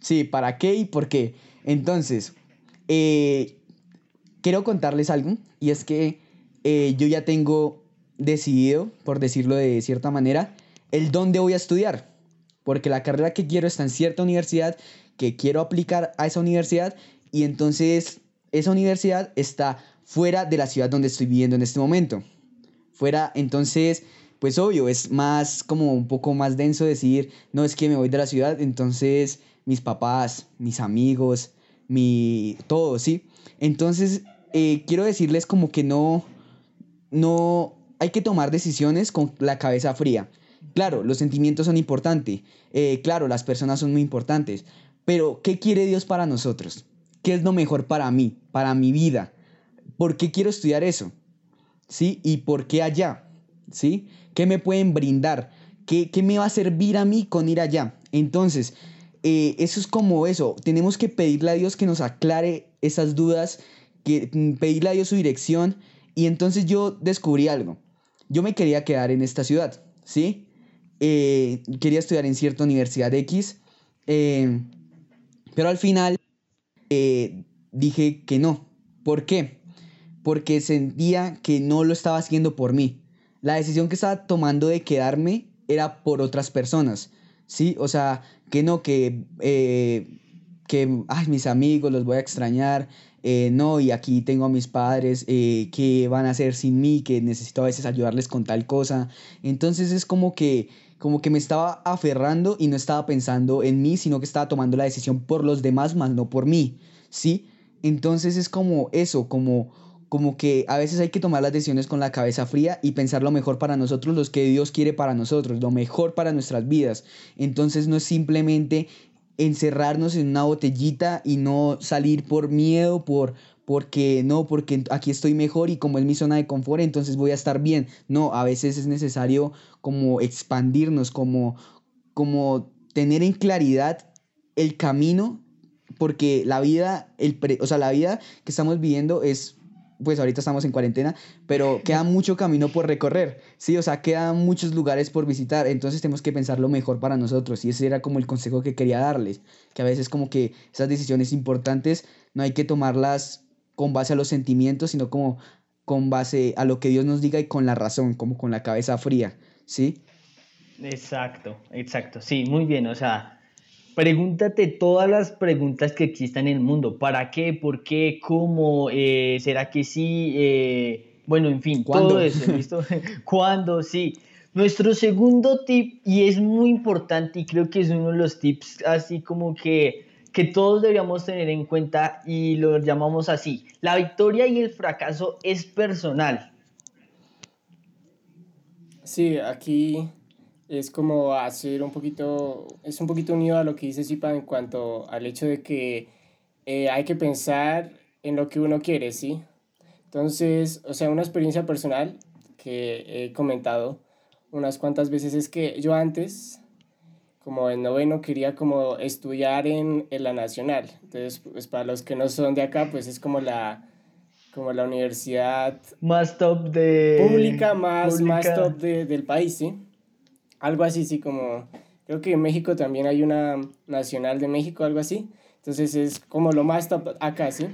Sí, ¿para qué y por qué? Entonces, eh, quiero contarles algo y es que eh, yo ya tengo decidido, por decirlo de cierta manera, el dónde voy a estudiar. Porque la carrera que quiero está en cierta universidad, que quiero aplicar a esa universidad y entonces esa universidad está fuera de la ciudad donde estoy viviendo en este momento. Fuera, entonces, pues obvio, es más como un poco más denso decir, no es que me voy de la ciudad, entonces mis papás, mis amigos, mi todo, ¿sí? Entonces, eh, quiero decirles como que no, no, hay que tomar decisiones con la cabeza fría. Claro, los sentimientos son importantes, eh, claro, las personas son muy importantes, pero ¿qué quiere Dios para nosotros? qué es lo mejor para mí, para mi vida. ¿Por qué quiero estudiar eso? ¿Sí? ¿Y por qué allá? ¿Sí? ¿Qué me pueden brindar? ¿Qué, qué me va a servir a mí con ir allá? Entonces, eh, eso es como eso. Tenemos que pedirle a Dios que nos aclare esas dudas, que mm, pedirle a Dios su dirección. Y entonces yo descubrí algo. Yo me quería quedar en esta ciudad, ¿sí? Eh, quería estudiar en cierta universidad X, eh, pero al final dije que no. ¿Por qué? Porque sentía que no lo estaba haciendo por mí. La decisión que estaba tomando de quedarme era por otras personas, ¿sí? O sea, que no, que, eh, que, ay, mis amigos, los voy a extrañar, eh, no, y aquí tengo a mis padres, eh, que van a hacer sin mí, que necesito a veces ayudarles con tal cosa. Entonces es como que, como que me estaba aferrando y no estaba pensando en mí, sino que estaba tomando la decisión por los demás, más no por mí, ¿sí? Entonces es como eso, como como que a veces hay que tomar las decisiones con la cabeza fría y pensar lo mejor para nosotros, los que Dios quiere para nosotros, lo mejor para nuestras vidas. Entonces no es simplemente encerrarnos en una botellita y no salir por miedo, por porque no, porque aquí estoy mejor y como es mi zona de confort, entonces voy a estar bien. No, a veces es necesario como expandirnos, como como tener en claridad el camino porque la vida, el o sea, la vida que estamos viviendo es pues ahorita estamos en cuarentena, pero queda mucho camino por recorrer, ¿sí? O sea, quedan muchos lugares por visitar, entonces tenemos que pensar lo mejor para nosotros y ese era como el consejo que quería darles, que a veces como que esas decisiones importantes no hay que tomarlas con base a los sentimientos, sino como con base a lo que Dios nos diga y con la razón, como con la cabeza fría, ¿sí? Exacto, exacto, sí, muy bien, o sea, Pregúntate todas las preguntas que existan en el mundo. ¿Para qué? ¿Por qué? ¿Cómo? Eh, ¿Será que sí? Eh, bueno, en fin, ¿Cuándo? todo eso, ¿listo? ¿Cuándo? Sí. Nuestro segundo tip, y es muy importante y creo que es uno de los tips así como que, que todos deberíamos tener en cuenta y lo llamamos así. La victoria y el fracaso es personal. Sí, aquí es como hacer un poquito, es un poquito unido a lo que dice Zipa en cuanto al hecho de que eh, hay que pensar en lo que uno quiere, ¿sí? Entonces, o sea, una experiencia personal que he comentado unas cuantas veces es que yo antes, como en noveno, quería como estudiar en, en la nacional. Entonces, pues para los que no son de acá, pues es como la, como la universidad Más top de... pública más, pública. más top de- del país, ¿sí? Algo así, sí, como... Creo que en México también hay una Nacional de México, algo así. Entonces es como lo más top acá, ¿sí?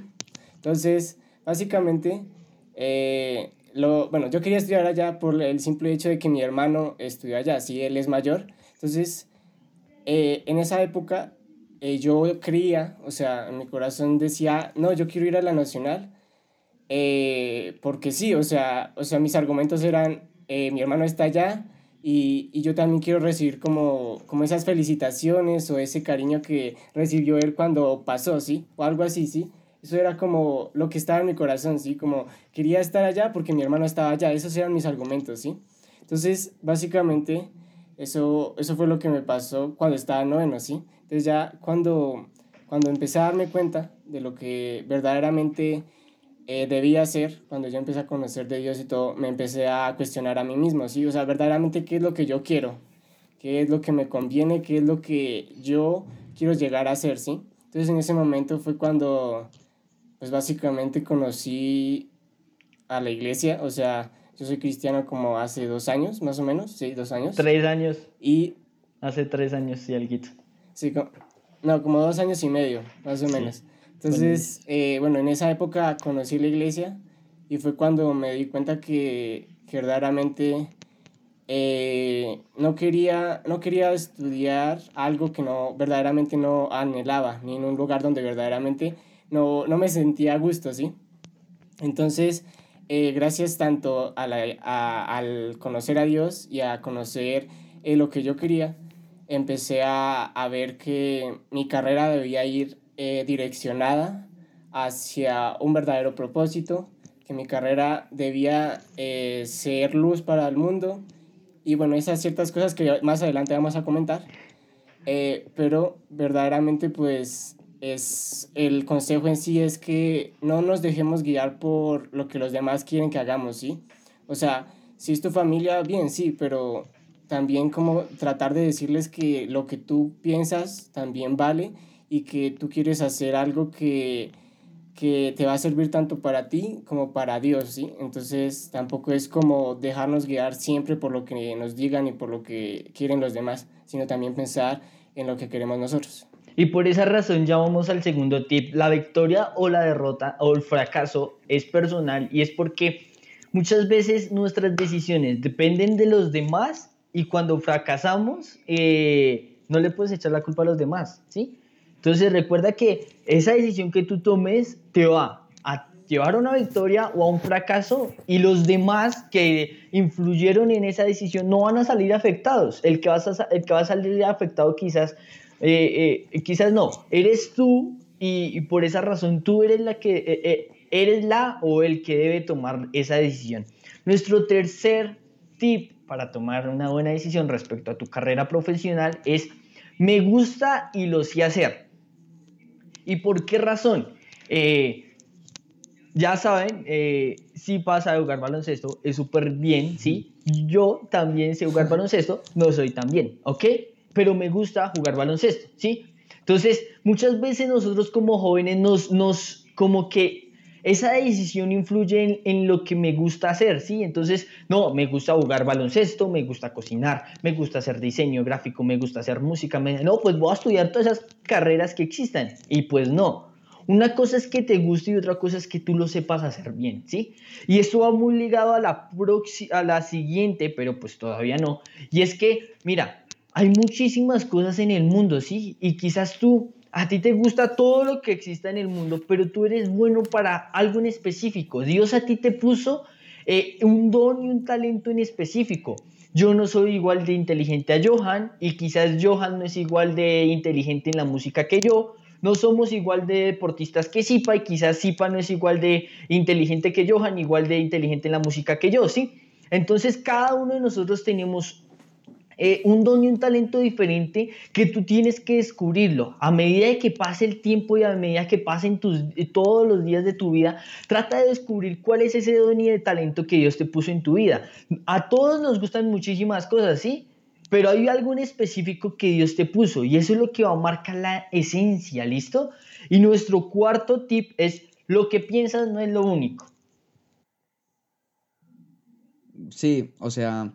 Entonces, básicamente, eh, lo, bueno, yo quería estudiar allá por el simple hecho de que mi hermano estudió allá, sí, él es mayor. Entonces, eh, en esa época, eh, yo creía, o sea, en mi corazón decía, no, yo quiero ir a la Nacional, eh, porque sí, o sea, o sea, mis argumentos eran, mi hermano está allá y, y yo también quiero recibir como, como esas felicitaciones o ese cariño que recibió él cuando pasó, ¿sí? O algo así, ¿sí? Eso era como lo que estaba en mi corazón, ¿sí? Como quería estar allá porque mi hermano estaba allá, esos eran mis argumentos, ¿sí? Entonces, básicamente, eso, eso fue lo que me pasó cuando estaba en noveno, ¿sí? Entonces ya cuando, cuando empecé a darme cuenta de lo que verdaderamente eh, debía hacer, cuando yo empecé a conocer de Dios y todo, me empecé a cuestionar a mí mismo, ¿sí? O sea, verdaderamente qué es lo que yo quiero, qué es lo que me conviene, qué es lo que yo quiero llegar a hacer, ¿sí? Entonces en ese momento fue cuando, pues básicamente conocí a la iglesia, o sea, yo soy cristiano como hace dos años, más o menos, sí, dos años. Tres años. Y, Hace tres años, sí, alguito. sí, no, como dos años y medio, más o menos. Entonces, eh, bueno, en esa época conocí la iglesia y fue cuando me di cuenta que, verdaderamente eh, no, quería, no quería estudiar algo que no, verdaderamente no anhelaba, ni en un lugar donde verdaderamente no, no me sentía a gusto, ¿sí? Entonces, eh, gracias tanto a- al conocer a Dios y a conocer eh, lo que yo quería, empecé a, a ver que mi carrera debía ir eh, direccionada hacia un verdadero propósito, que mi carrera debía eh, ser luz para el mundo y bueno, esas ciertas cosas que más adelante vamos a comentar, Eh, pero verdaderamente pues es el consejo en sí es que no nos dejemos guiar por lo que los demás quieren que hagamos, ¿sí? O sea, si es tu familia, bien, sí, pero también como tratar de decirles que lo que tú piensas también vale y que tú quieres hacer algo que, que te va a servir tanto para ti como para Dios, ¿sí? Entonces tampoco es como dejarnos guiar siempre por lo que nos digan y por lo que quieren los demás, sino también pensar en lo que queremos nosotros. Y por esa razón ya vamos al segundo tip. La victoria o la derrota o el fracaso es personal y es porque muchas veces nuestras decisiones dependen de los demás y cuando fracasamos eh, no le puedes echar la culpa a los demás, ¿sí? Entonces recuerda que esa decisión que tú tomes te va a llevar a una victoria o a un fracaso y los demás que influyeron en esa decisión no van a salir afectados. El que, vas a, el que va a salir afectado quizás eh, eh, quizás no, eres tú y, por esa razón tú eres la que eh, eres la o el que debe tomar esa decisión. Nuestro tercer tip para tomar una buena decisión respecto a tu carrera profesional es me gusta y lo sé hacer. ¿Y por qué razón? ya saben, si pasa a jugar baloncesto es súper bien, ¿sí? Yo también sé jugar baloncesto, no soy tan bien, ¿ok? pero me gusta jugar baloncesto, ¿sí? Entonces, muchas veces nosotros como jóvenes nos, nos como que esa decisión influye en, lo que me gusta hacer, ¿sí? Entonces, no, me gusta jugar baloncesto, me gusta cocinar, me gusta hacer diseño gráfico, me gusta hacer música, me, no, pues voy a estudiar todas esas carreras que existan. Y pues no. Una cosa es que te guste y otra cosa es que tú lo sepas hacer bien, ¿sí? Y esto va muy ligado a la, a la siguiente, pero pues todavía no. Y es que, mira, hay muchísimas cosas en el mundo, ¿sí? Y quizás tú, a ti te gusta todo lo que exista en el mundo, pero tú eres bueno para algo en específico. Dios a ti te puso eh, un don y un talento en específico. Yo no soy igual de inteligente a Johan y quizás Johan no es igual de inteligente en la música que yo. No somos igual de deportistas que Sipa y quizás Sipa no es igual de inteligente que Johan, igual de inteligente en la música que yo, ¿sí? Entonces cada uno de nosotros tenemos eh, un don y un talento diferente que tú tienes que descubrirlo. A medida que pase el tiempo y a medida que pasen tus, eh, todos los días de tu vida, trata de descubrir cuál es ese don y el talento que Dios te puso en tu vida. A todos nos gustan muchísimas cosas, ¿sí? Pero hay algo en específico que Dios te puso y eso es lo que va a marcar la esencia, ¿listo? Y nuestro cuarto tip es, lo que piensas no es lo único. Sí, o sea,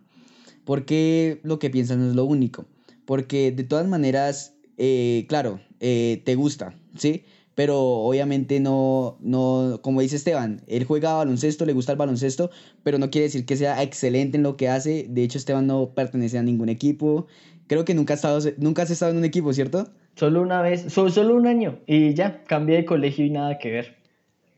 porque lo que piensas no es lo único. Porque de todas maneras, eh, claro, eh, te gusta, ¿sí? Pero obviamente no, no, como dice Esteban, él juega baloncesto, le gusta el baloncesto, pero no quiere decir que sea excelente en lo que hace. De hecho, Esteban no pertenece a ningún equipo. Creo que nunca, estado, nunca has estado en un equipo, ¿cierto? Solo una vez, solo, solo un año y ya, cambié de colegio y nada que ver.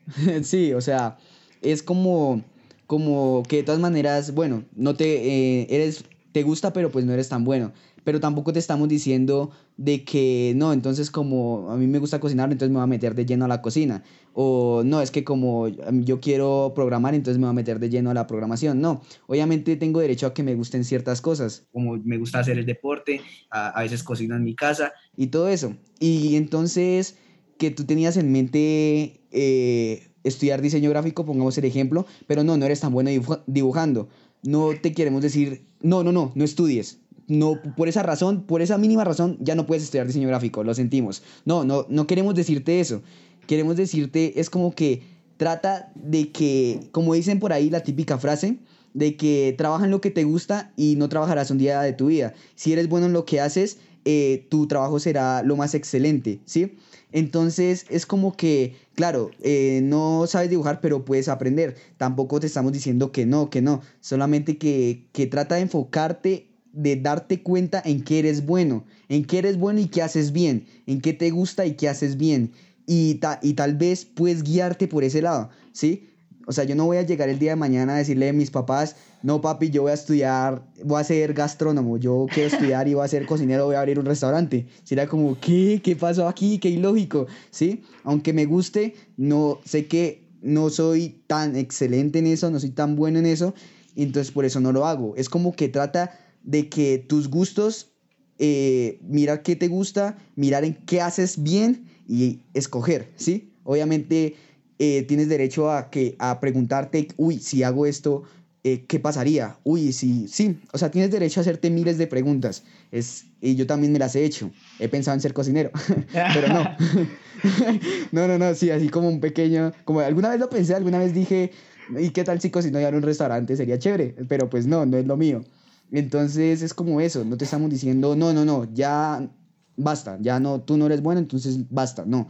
sí, o sea, es como como que de todas maneras, bueno, no te eh, eres te gusta, pero pues no eres tan bueno. Pero tampoco te estamos diciendo de que no, entonces como a mí me gusta cocinar, entonces me voy a meter de lleno a la cocina. O no, es que como yo quiero programar, entonces me voy a meter de lleno a la programación. No, obviamente tengo derecho a que me gusten ciertas cosas. Como me gusta hacer el deporte, a, veces cocino en mi casa y todo eso. Y entonces que tú tenías en mente eh, estudiar diseño gráfico, pongamos el ejemplo, pero no, no eres tan bueno dibujando. No te queremos decir, no, no, no, no estudies. No, por esa razón, por esa mínima razón, ya no puedes estudiar diseño gráfico, lo sentimos. No, no, no queremos decirte eso. Queremos decirte, es como que trata de que, como dicen por ahí la típica frase, de que trabaja en lo que te gusta y no trabajarás un día de tu vida. Si eres bueno en lo que haces, eh, tu trabajo será lo más excelente, ¿sí? Entonces es como que, claro, eh, no sabes dibujar, pero puedes aprender. Tampoco te estamos diciendo que no, que no. Solamente que, que trata de enfocarte, de darte cuenta en qué eres bueno, en qué eres bueno y qué haces bien, en qué te gusta y qué haces bien. Y, y tal vez puedes guiarte por ese lado, ¿sí? O sea, yo no voy a llegar el día de mañana a decirle a mis papás, no papi, yo voy a estudiar, voy a ser gastrónomo, yo quiero estudiar y voy a ser cocinero, voy a abrir un restaurante. Sería como, ¿qué? ¿Qué pasó aquí? Qué ilógico, ¿sí? Aunque me guste, no sé que no soy tan excelente en eso, no soy tan bueno en eso, entonces por eso no lo hago. Es como que trata de que tus gustos, eh, mirar qué te gusta, mirar en qué haces bien y escoger, ¿sí? Obviamente eh, tienes derecho a, que, a preguntarte, uy, si hago esto, eh, ¿qué pasaría? Uy, sí, sí, o sea, tienes derecho a hacerte miles de preguntas. Es, y yo también me las he hecho. He pensado en ser cocinero, pero no. no, no, no, sí, así como un pequeño, como alguna vez lo pensé, alguna vez dije, ¿y qué tal si cocino ya en un restaurante? Sería chévere, pero pues no, no es lo mío. Entonces es como eso, no te estamos diciendo, no, no, no, ya basta, ya no, tú no eres bueno, entonces basta, no.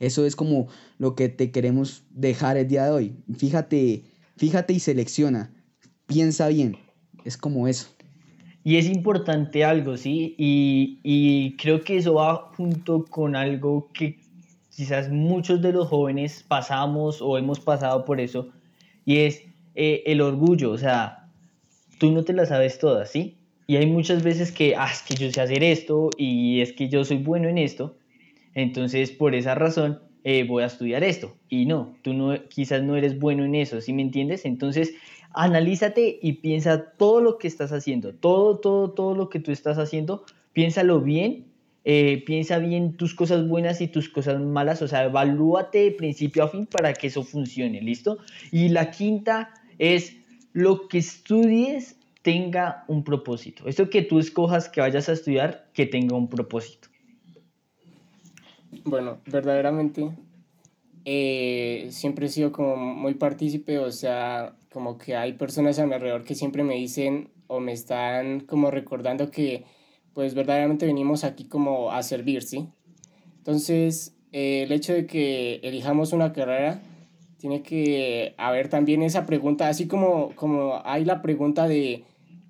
Eso es como lo que te queremos dejar el día de hoy. Fíjate, fíjate y selecciona. Piensa bien. Es como eso. Y es importante algo, ¿sí? Y, y creo que eso va junto con algo que quizás muchos de los jóvenes pasamos o hemos pasado por eso, y es eh, el orgullo. O sea, tú no te la sabes todas, ¿sí? Y hay muchas veces que, ah, es que yo sé hacer esto y es que yo soy bueno en esto, entonces, por esa razón, eh, voy a estudiar esto. Y no, tú no, quizás no eres bueno en eso, ¿sí me entiendes? Entonces, analízate y piensa todo lo que estás haciendo, todo, todo, todo lo que tú estás haciendo, piénsalo bien, eh, piensa bien tus cosas buenas y tus cosas malas, o sea, evalúate de principio a fin para que eso funcione, ¿listo? Y la quinta es lo que estudies tenga un propósito. Esto que tú escojas que vayas a estudiar, que tenga un propósito. Bueno, verdaderamente eh, siempre he sido como muy partícipe, o sea, como que hay personas a mi alrededor que siempre me dicen o me están como recordando que pues verdaderamente venimos aquí como a servir, ¿sí? Entonces, eh, el hecho de que elijamos una carrera, tiene que haber también esa pregunta, así como, como hay la pregunta de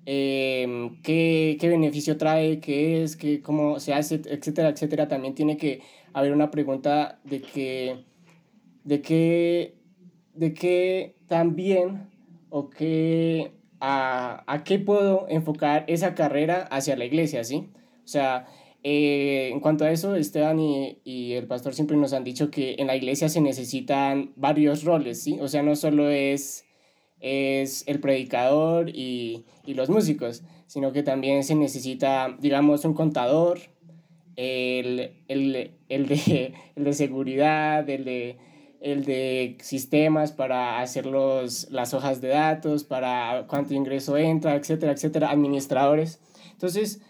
em, ¿qué, qué, beneficio trae, qué es, qué, cómo se hace, etcétera, etcétera, también tiene que haber una pregunta de que, de que, de que también, o que, a, a qué puedo enfocar esa carrera hacia la iglesia, ¿sí? O sea, eh, en cuanto a eso, Esteban y, y, el pastor siempre nos han dicho que en la iglesia se necesitan varios roles, ¿sí? O sea, no solo es, es el predicador y, y los músicos, sino que también se necesita, digamos, un contador, el, el, el, de, el de seguridad, el de, el de sistemas para hacer los, las hojas de datos, para cuánto ingreso entra, etcétera, etcétera, administradores. Entonces,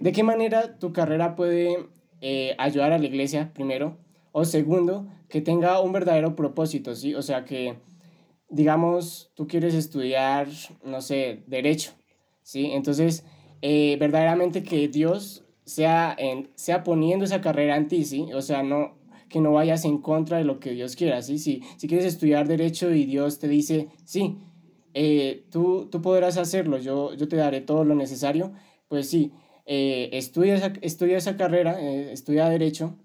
¿de qué manera tu carrera puede eh, ayudar a la iglesia, primero? O segundo, que tenga un verdadero propósito, ¿sí? O sea, que, digamos, tú quieres estudiar, no sé, derecho, ¿sí? Entonces, eh, verdaderamente que Dios sea, en, sea poniendo esa carrera en ti, ¿sí? O sea, no, que no vayas en contra de lo que Dios quiera, ¿sí? Si, si quieres estudiar derecho y Dios te dice, sí, eh, tú, tú podrás hacerlo, yo, yo te daré todo lo necesario, pues sí, eh, estudia, esa, estudia esa carrera, eh, estudia derecho,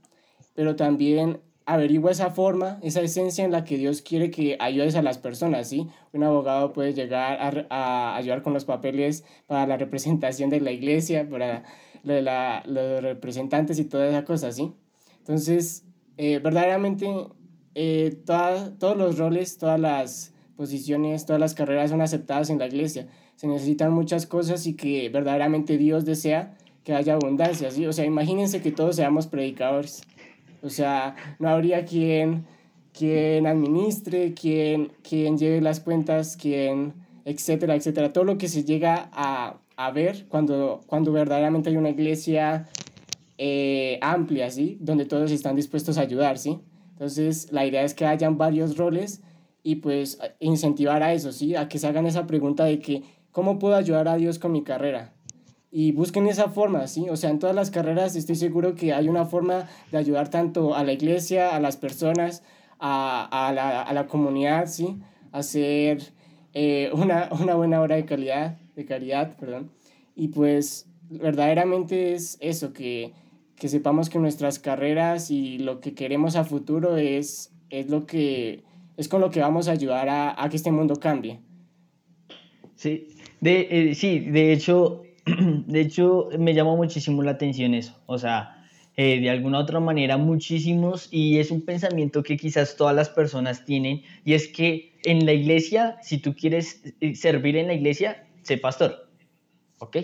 pero también averigua esa forma, esa esencia en la que Dios quiere que ayudes a las personas, ¿sí? Un abogado puede llegar a, ayudar con los papeles para la representación de la iglesia, para los representantes y toda esa cosa, ¿sí? Entonces, eh, verdaderamente, eh, todos los roles, todas las posiciones, todas las carreras son aceptadas en la iglesia. Se necesitan muchas cosas y que verdaderamente Dios desea que haya abundancia, ¿sí? O sea, imagínense que todos seamos predicadores. O sea, no habría quien, quien administre, quien, quien lleve las cuentas, quien, etcétera, etcétera. Todo lo que se llega a, a ver cuando, cuando verdaderamente hay una iglesia eh, amplia, ¿sí? Donde todos están dispuestos a ayudar, ¿sí? Entonces, la idea es que hayan varios roles y pues incentivar a eso, ¿sí? A que se hagan esa pregunta de que, ¿cómo puedo ayudar a Dios con mi carrera? Y busquen esa forma, ¿sí? O sea, en todas las carreras estoy seguro que hay una forma de ayudar tanto a la iglesia, a las personas, a, a, la, a la comunidad, ¿sí? Hacer eh, una, una buena obra de calidad de caridad, perdón. Y pues verdaderamente es eso, que, que sepamos que nuestras carreras y lo que queremos a futuro es, es lo que es con lo que vamos a ayudar a, a que este mundo cambie. Sí, de, eh, sí, de hecho, de hecho me llama muchísimo la atención eso. O sea, eh, de alguna otra manera muchísimos y es un pensamiento que quizás todas las personas tienen y es que en la iglesia, si tú quieres eh, servir en la iglesia, sé pastor. ¿Ok?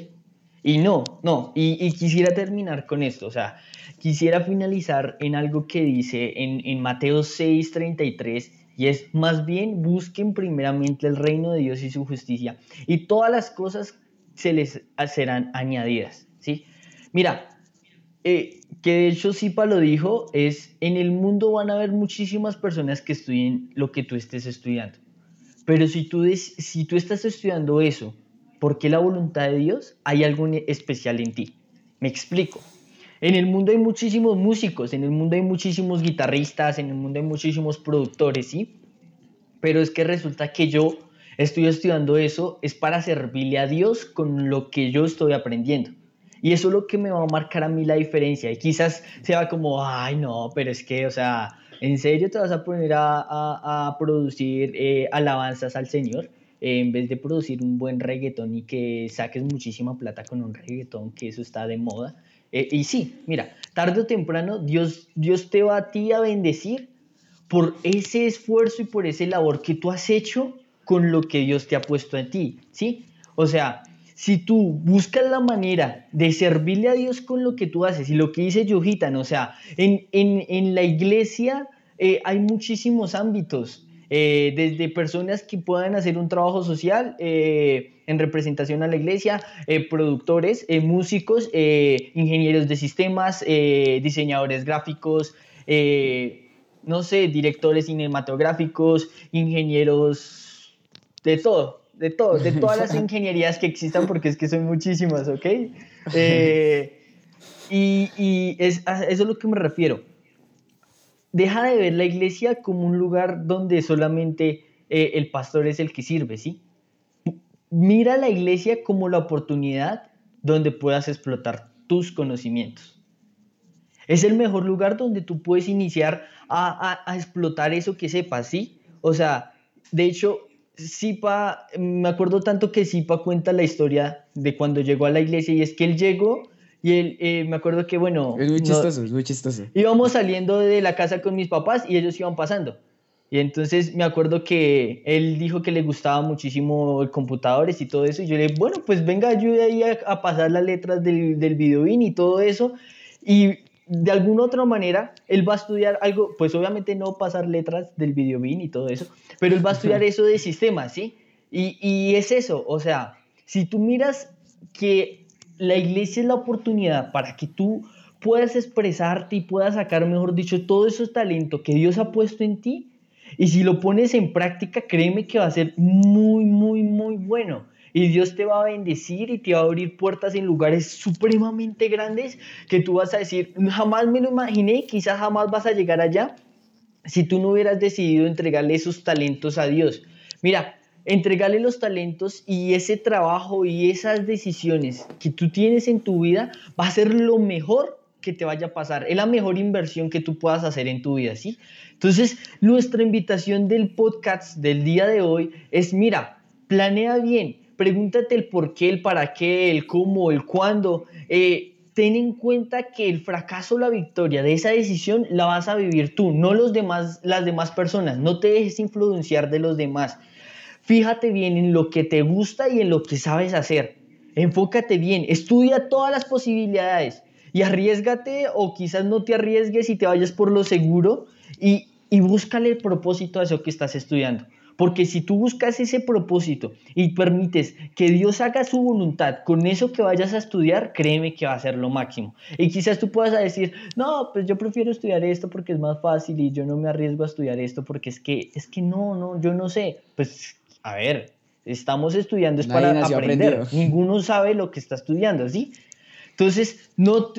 Y no, no, y, y quisiera terminar con esto, o sea, quisiera finalizar en algo que dice en, en Mateo 6:33 y es más bien busquen primeramente el reino de Dios y su justicia y todas las cosas se les serán añadidas, ¿sí? Mira, eh, que de hecho Sipa lo dijo, es en el mundo van a haber muchísimas personas que estudien lo que tú estés estudiando. Pero si tú, si tú estás estudiando eso, ¿por qué la voluntad de Dios? Hay algo especial en ti. Me explico. En el mundo hay muchísimos músicos, en el mundo hay muchísimos guitarristas, en el mundo hay muchísimos productores, ¿sí? Pero es que resulta que yo estoy estudiando eso es para servirle a Dios con lo que yo estoy aprendiendo. Y eso es lo que me va a marcar a mí la diferencia. Y quizás sea como, ay, no, pero es que, o sea, ¿en serio te vas a poner a, a, producir eh, alabanzas al Señor? Eh, en vez de producir un buen reggaetón y que saques muchísima plata con un reggaetón, que eso está de moda. Eh, y sí, mira, tarde o temprano Dios, Dios te va a ti a bendecir por ese esfuerzo y por ese labor que tú has hecho con lo que Dios te ha puesto en ti, ¿sí? O sea, si tú buscas la manera de servirle a Dios con lo que tú haces y lo que dice Yohitan, o sea, en, en, en la iglesia eh, hay muchísimos ámbitos, eh, desde personas que puedan hacer un trabajo social eh, en representación a la iglesia, productores, músicos, ingenieros de sistemas, diseñadores gráficos, no sé, directores cinematográficos, ingenieros de todo de todo, de todas las ingenierías que existan, porque es que son muchísimas, ¿ok? Eh, y, y es, a eso es lo que me refiero. Deja de ver la iglesia como un lugar donde solamente eh, el pastor es el que sirve, ¿sí? Mira la iglesia como la oportunidad donde puedas explotar tus conocimientos. Es el mejor lugar donde tú puedes iniciar a, a, a explotar eso que sepas, ¿sí? O sea, de hecho, Sipa, me acuerdo tanto que Sipa cuenta la historia de cuando llegó a la iglesia y es que él llegó y él, eh, me acuerdo que, bueno... Es muy chistoso, es muy chistoso. Íbamos saliendo de la casa con mis papás y ellos iban pasando. Y entonces me acuerdo que él dijo que le gustaba muchísimo el computadores y todo eso. Y yo le dije, bueno, pues venga, ayude ahí a, pasar las letras del, del videoin y todo eso. Y de alguna otra manera, él va a estudiar algo, pues obviamente no pasar letras del videobin y todo eso, pero él va a estudiar eso de sistemas, ¿sí? Y, y es eso, o sea, si tú miras que la iglesia es la oportunidad para que tú puedas expresarte y puedas sacar, mejor dicho, todo ese talento que Dios ha puesto en ti, y si lo pones en práctica, créeme que va a ser muy, muy, muy bueno y Dios te va a bendecir y te va a abrir puertas en lugares supremamente grandes que tú vas a decir, jamás me lo imaginé, quizás jamás vas a llegar allá si tú no hubieras decidido entregarle esos talentos a Dios. Mira, entregarle los talentos y ese trabajo y esas decisiones que tú tienes en tu vida va a ser lo mejor que te vaya a pasar, es la mejor inversión que tú puedas hacer en tu vida, ¿sí? Entonces, nuestra invitación del podcast del día de hoy es, mira, planea bien, pregúntate el por qué, el para qué, el cómo, el cuándo. Eh, ten en cuenta que el fracaso o la victoria de esa decisión la vas a vivir tú, no los demás, las demás personas. No te dejes influenciar de los demás. Fíjate bien en lo que te gusta y en lo que sabes hacer. Enfócate bien, estudia todas las posibilidades y arriesgate o quizás no te arriesgues y te vayas por lo seguro y, y búscale el propósito a eso que estás estudiando. Porque si tú buscas ese propósito y permites que Dios haga su voluntad con eso que vayas a estudiar, créeme que va a ser lo máximo. Y quizás tú puedas decir, no, pues yo prefiero estudiar esto porque es más fácil y yo no me arriesgo a estudiar esto porque es que, es que no, no, yo no sé. Pues, a ver, estamos estudiando es para aprender. Ninguno sabe lo que está estudiando, ¿sí? Entonces, no,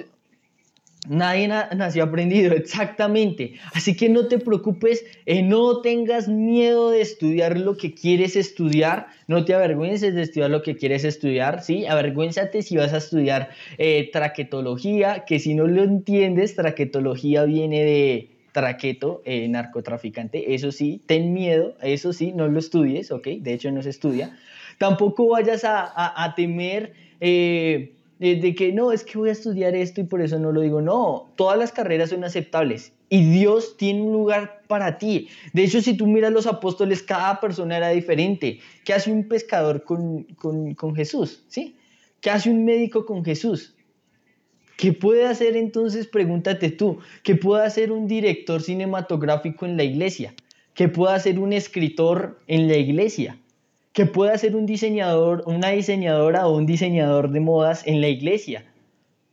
Nadie nació aprendido, exactamente. Así que no te preocupes, eh, no tengas miedo de estudiar lo que quieres estudiar, no te avergüences de estudiar lo que quieres estudiar, ¿sí? Avergüénzate si vas a estudiar eh, traquetología, que si no lo entiendes, traquetología viene de traqueto, eh, narcotraficante, eso sí, ten miedo, eso sí, no lo estudies, ¿ok? De hecho no se estudia. Tampoco vayas a, a temer de que no, es que voy a estudiar esto y por eso no lo digo. No, todas las carreras son aceptables y Dios tiene un lugar para ti. De hecho, si tú miras los apóstoles, cada persona era diferente. ¿Qué hace un pescador con, con, con Jesús? ¿Sí? ¿Qué hace un médico con Jesús? ¿Qué puede hacer entonces, pregúntate tú, qué puede hacer un director cinematográfico en la iglesia? ¿Qué puede hacer un escritor en la iglesia? ¿Qué puede hacer un diseñador, una diseñadora o un diseñador de modas en la iglesia?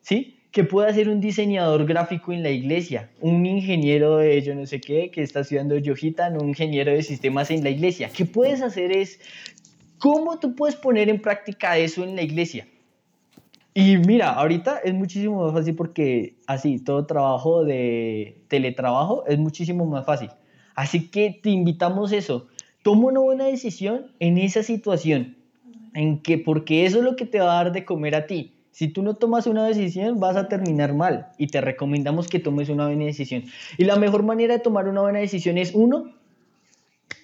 ¿Sí? ¿Qué puede hacer un diseñador gráfico en la iglesia? Un ingeniero de yo no sé qué que está estudiando Yojita, un ingeniero de sistemas en la iglesia. ¿Qué puedes hacer es cómo tú puedes poner en práctica eso en la iglesia? Y mira, ahorita es muchísimo más fácil porque así, todo trabajo de teletrabajo es muchísimo más fácil. Así que te invitamos eso. Toma una buena decisión en esa situación, en que porque eso es lo que te va a dar de comer a ti. Si tú no tomas una decisión, vas a terminar mal y te recomendamos que tomes una buena decisión. Y la mejor manera de tomar una buena decisión es, uno,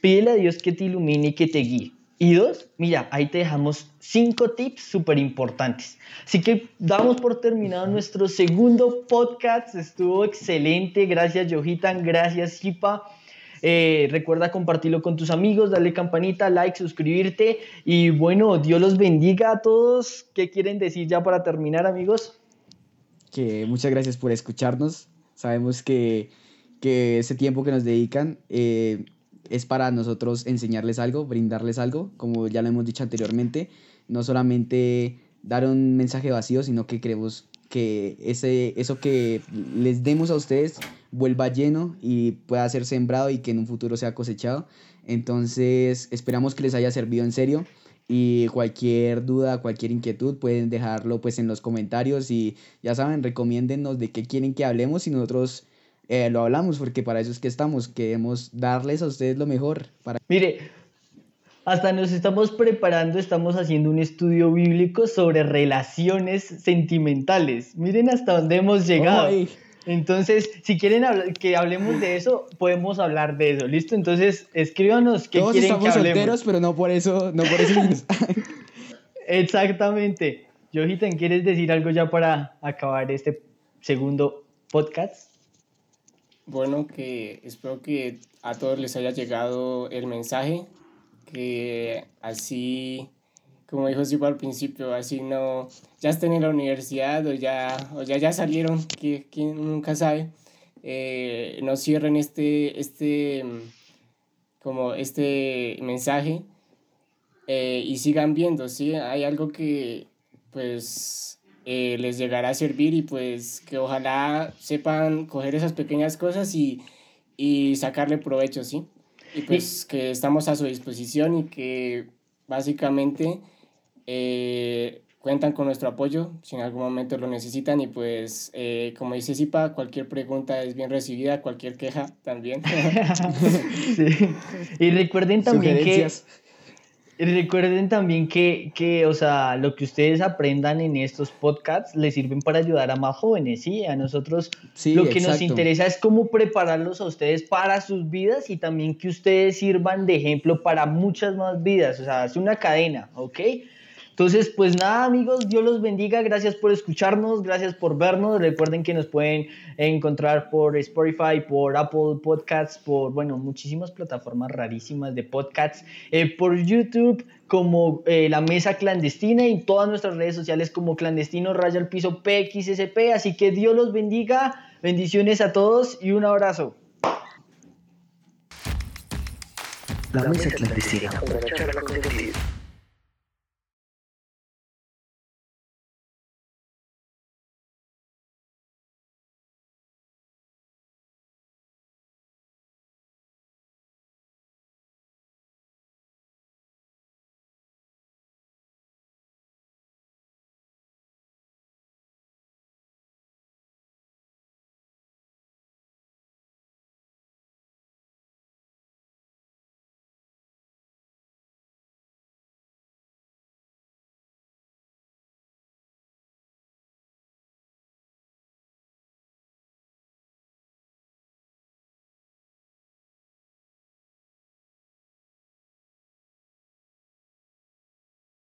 pídele a Dios que te ilumine y que te guíe. Y dos, mira, ahí te dejamos cinco tips súper importantes. Así que damos por terminado nuestro segundo podcast. Estuvo excelente. Gracias, Yohitan. Gracias, Hipa. Eh, recuerda compartirlo con tus amigos, darle campanita, like, suscribirte. Y bueno, Dios los bendiga a todos. ¿Qué quieren decir ya para terminar, amigos? Que muchas gracias por escucharnos. Sabemos que, que ese tiempo que nos dedican eh, es para nosotros enseñarles algo, brindarles algo, como ya lo hemos dicho anteriormente, no solamente dar un mensaje vacío, sino que queremos que ese, eso que les demos a ustedes vuelva lleno y pueda ser sembrado y que en un futuro sea cosechado. Entonces, esperamos que les haya servido en serio y cualquier duda, cualquier inquietud pueden dejarlo pues en los comentarios y ya saben, recomiéndennos de qué quieren que hablemos y nosotros eh, lo hablamos porque para eso es que estamos, queremos darles a ustedes lo mejor. Para... Mire, hasta nos estamos preparando, estamos haciendo un estudio bíblico sobre relaciones sentimentales. Miren hasta dónde hemos llegado. Entonces, si quieren que hablemos de eso, podemos hablar de eso, ¿listo? Entonces, escríbanos qué Todos quieren estamos que hablemos. solteros, pero no por eso, no por eso. Exactamente. Johitan, ¿quieres decir algo ya para acabar este segundo podcast? Bueno, que espero que a todos les haya llegado el mensaje, que así, como dijo Sipo al principio, así no, ya estén en la universidad o ya, o ya, ya salieron, que, nunca sabe, eh, no cierren este, este, como este mensaje eh, y sigan viendo, ¿sí? Hay algo que, pues, eh, les llegará a servir y pues que ojalá sepan coger esas pequeñas cosas y, y sacarle provecho, ¿sí? Y pues que estamos a su disposición y que básicamente eh, cuentan con nuestro apoyo si en algún momento lo necesitan y pues eh, como dice Zipa, cualquier pregunta es bien recibida, cualquier queja también. sí. Y recuerden también que recuerden también que, que, o sea, lo que ustedes aprendan en estos podcasts les sirven para ayudar a más jóvenes, ¿sí? A nosotros lo que nos interesa es cómo prepararlos a ustedes para sus vidas y también que ustedes sirvan de ejemplo para muchas más vidas, o sea, es una cadena, ¿ok? Entonces, pues nada, amigos, Dios los bendiga. Gracias por escucharnos, gracias por vernos. Recuerden que nos pueden encontrar por Spotify, por Apple Podcasts, por, bueno, muchísimas plataformas rarísimas de podcasts, eh, por YouTube como eh, La Mesa Clandestina y todas nuestras redes sociales como Clandestino Raya al Piso PXSP. Así que Dios los bendiga. Bendiciones a todos y un abrazo. La Mesa Clandestina,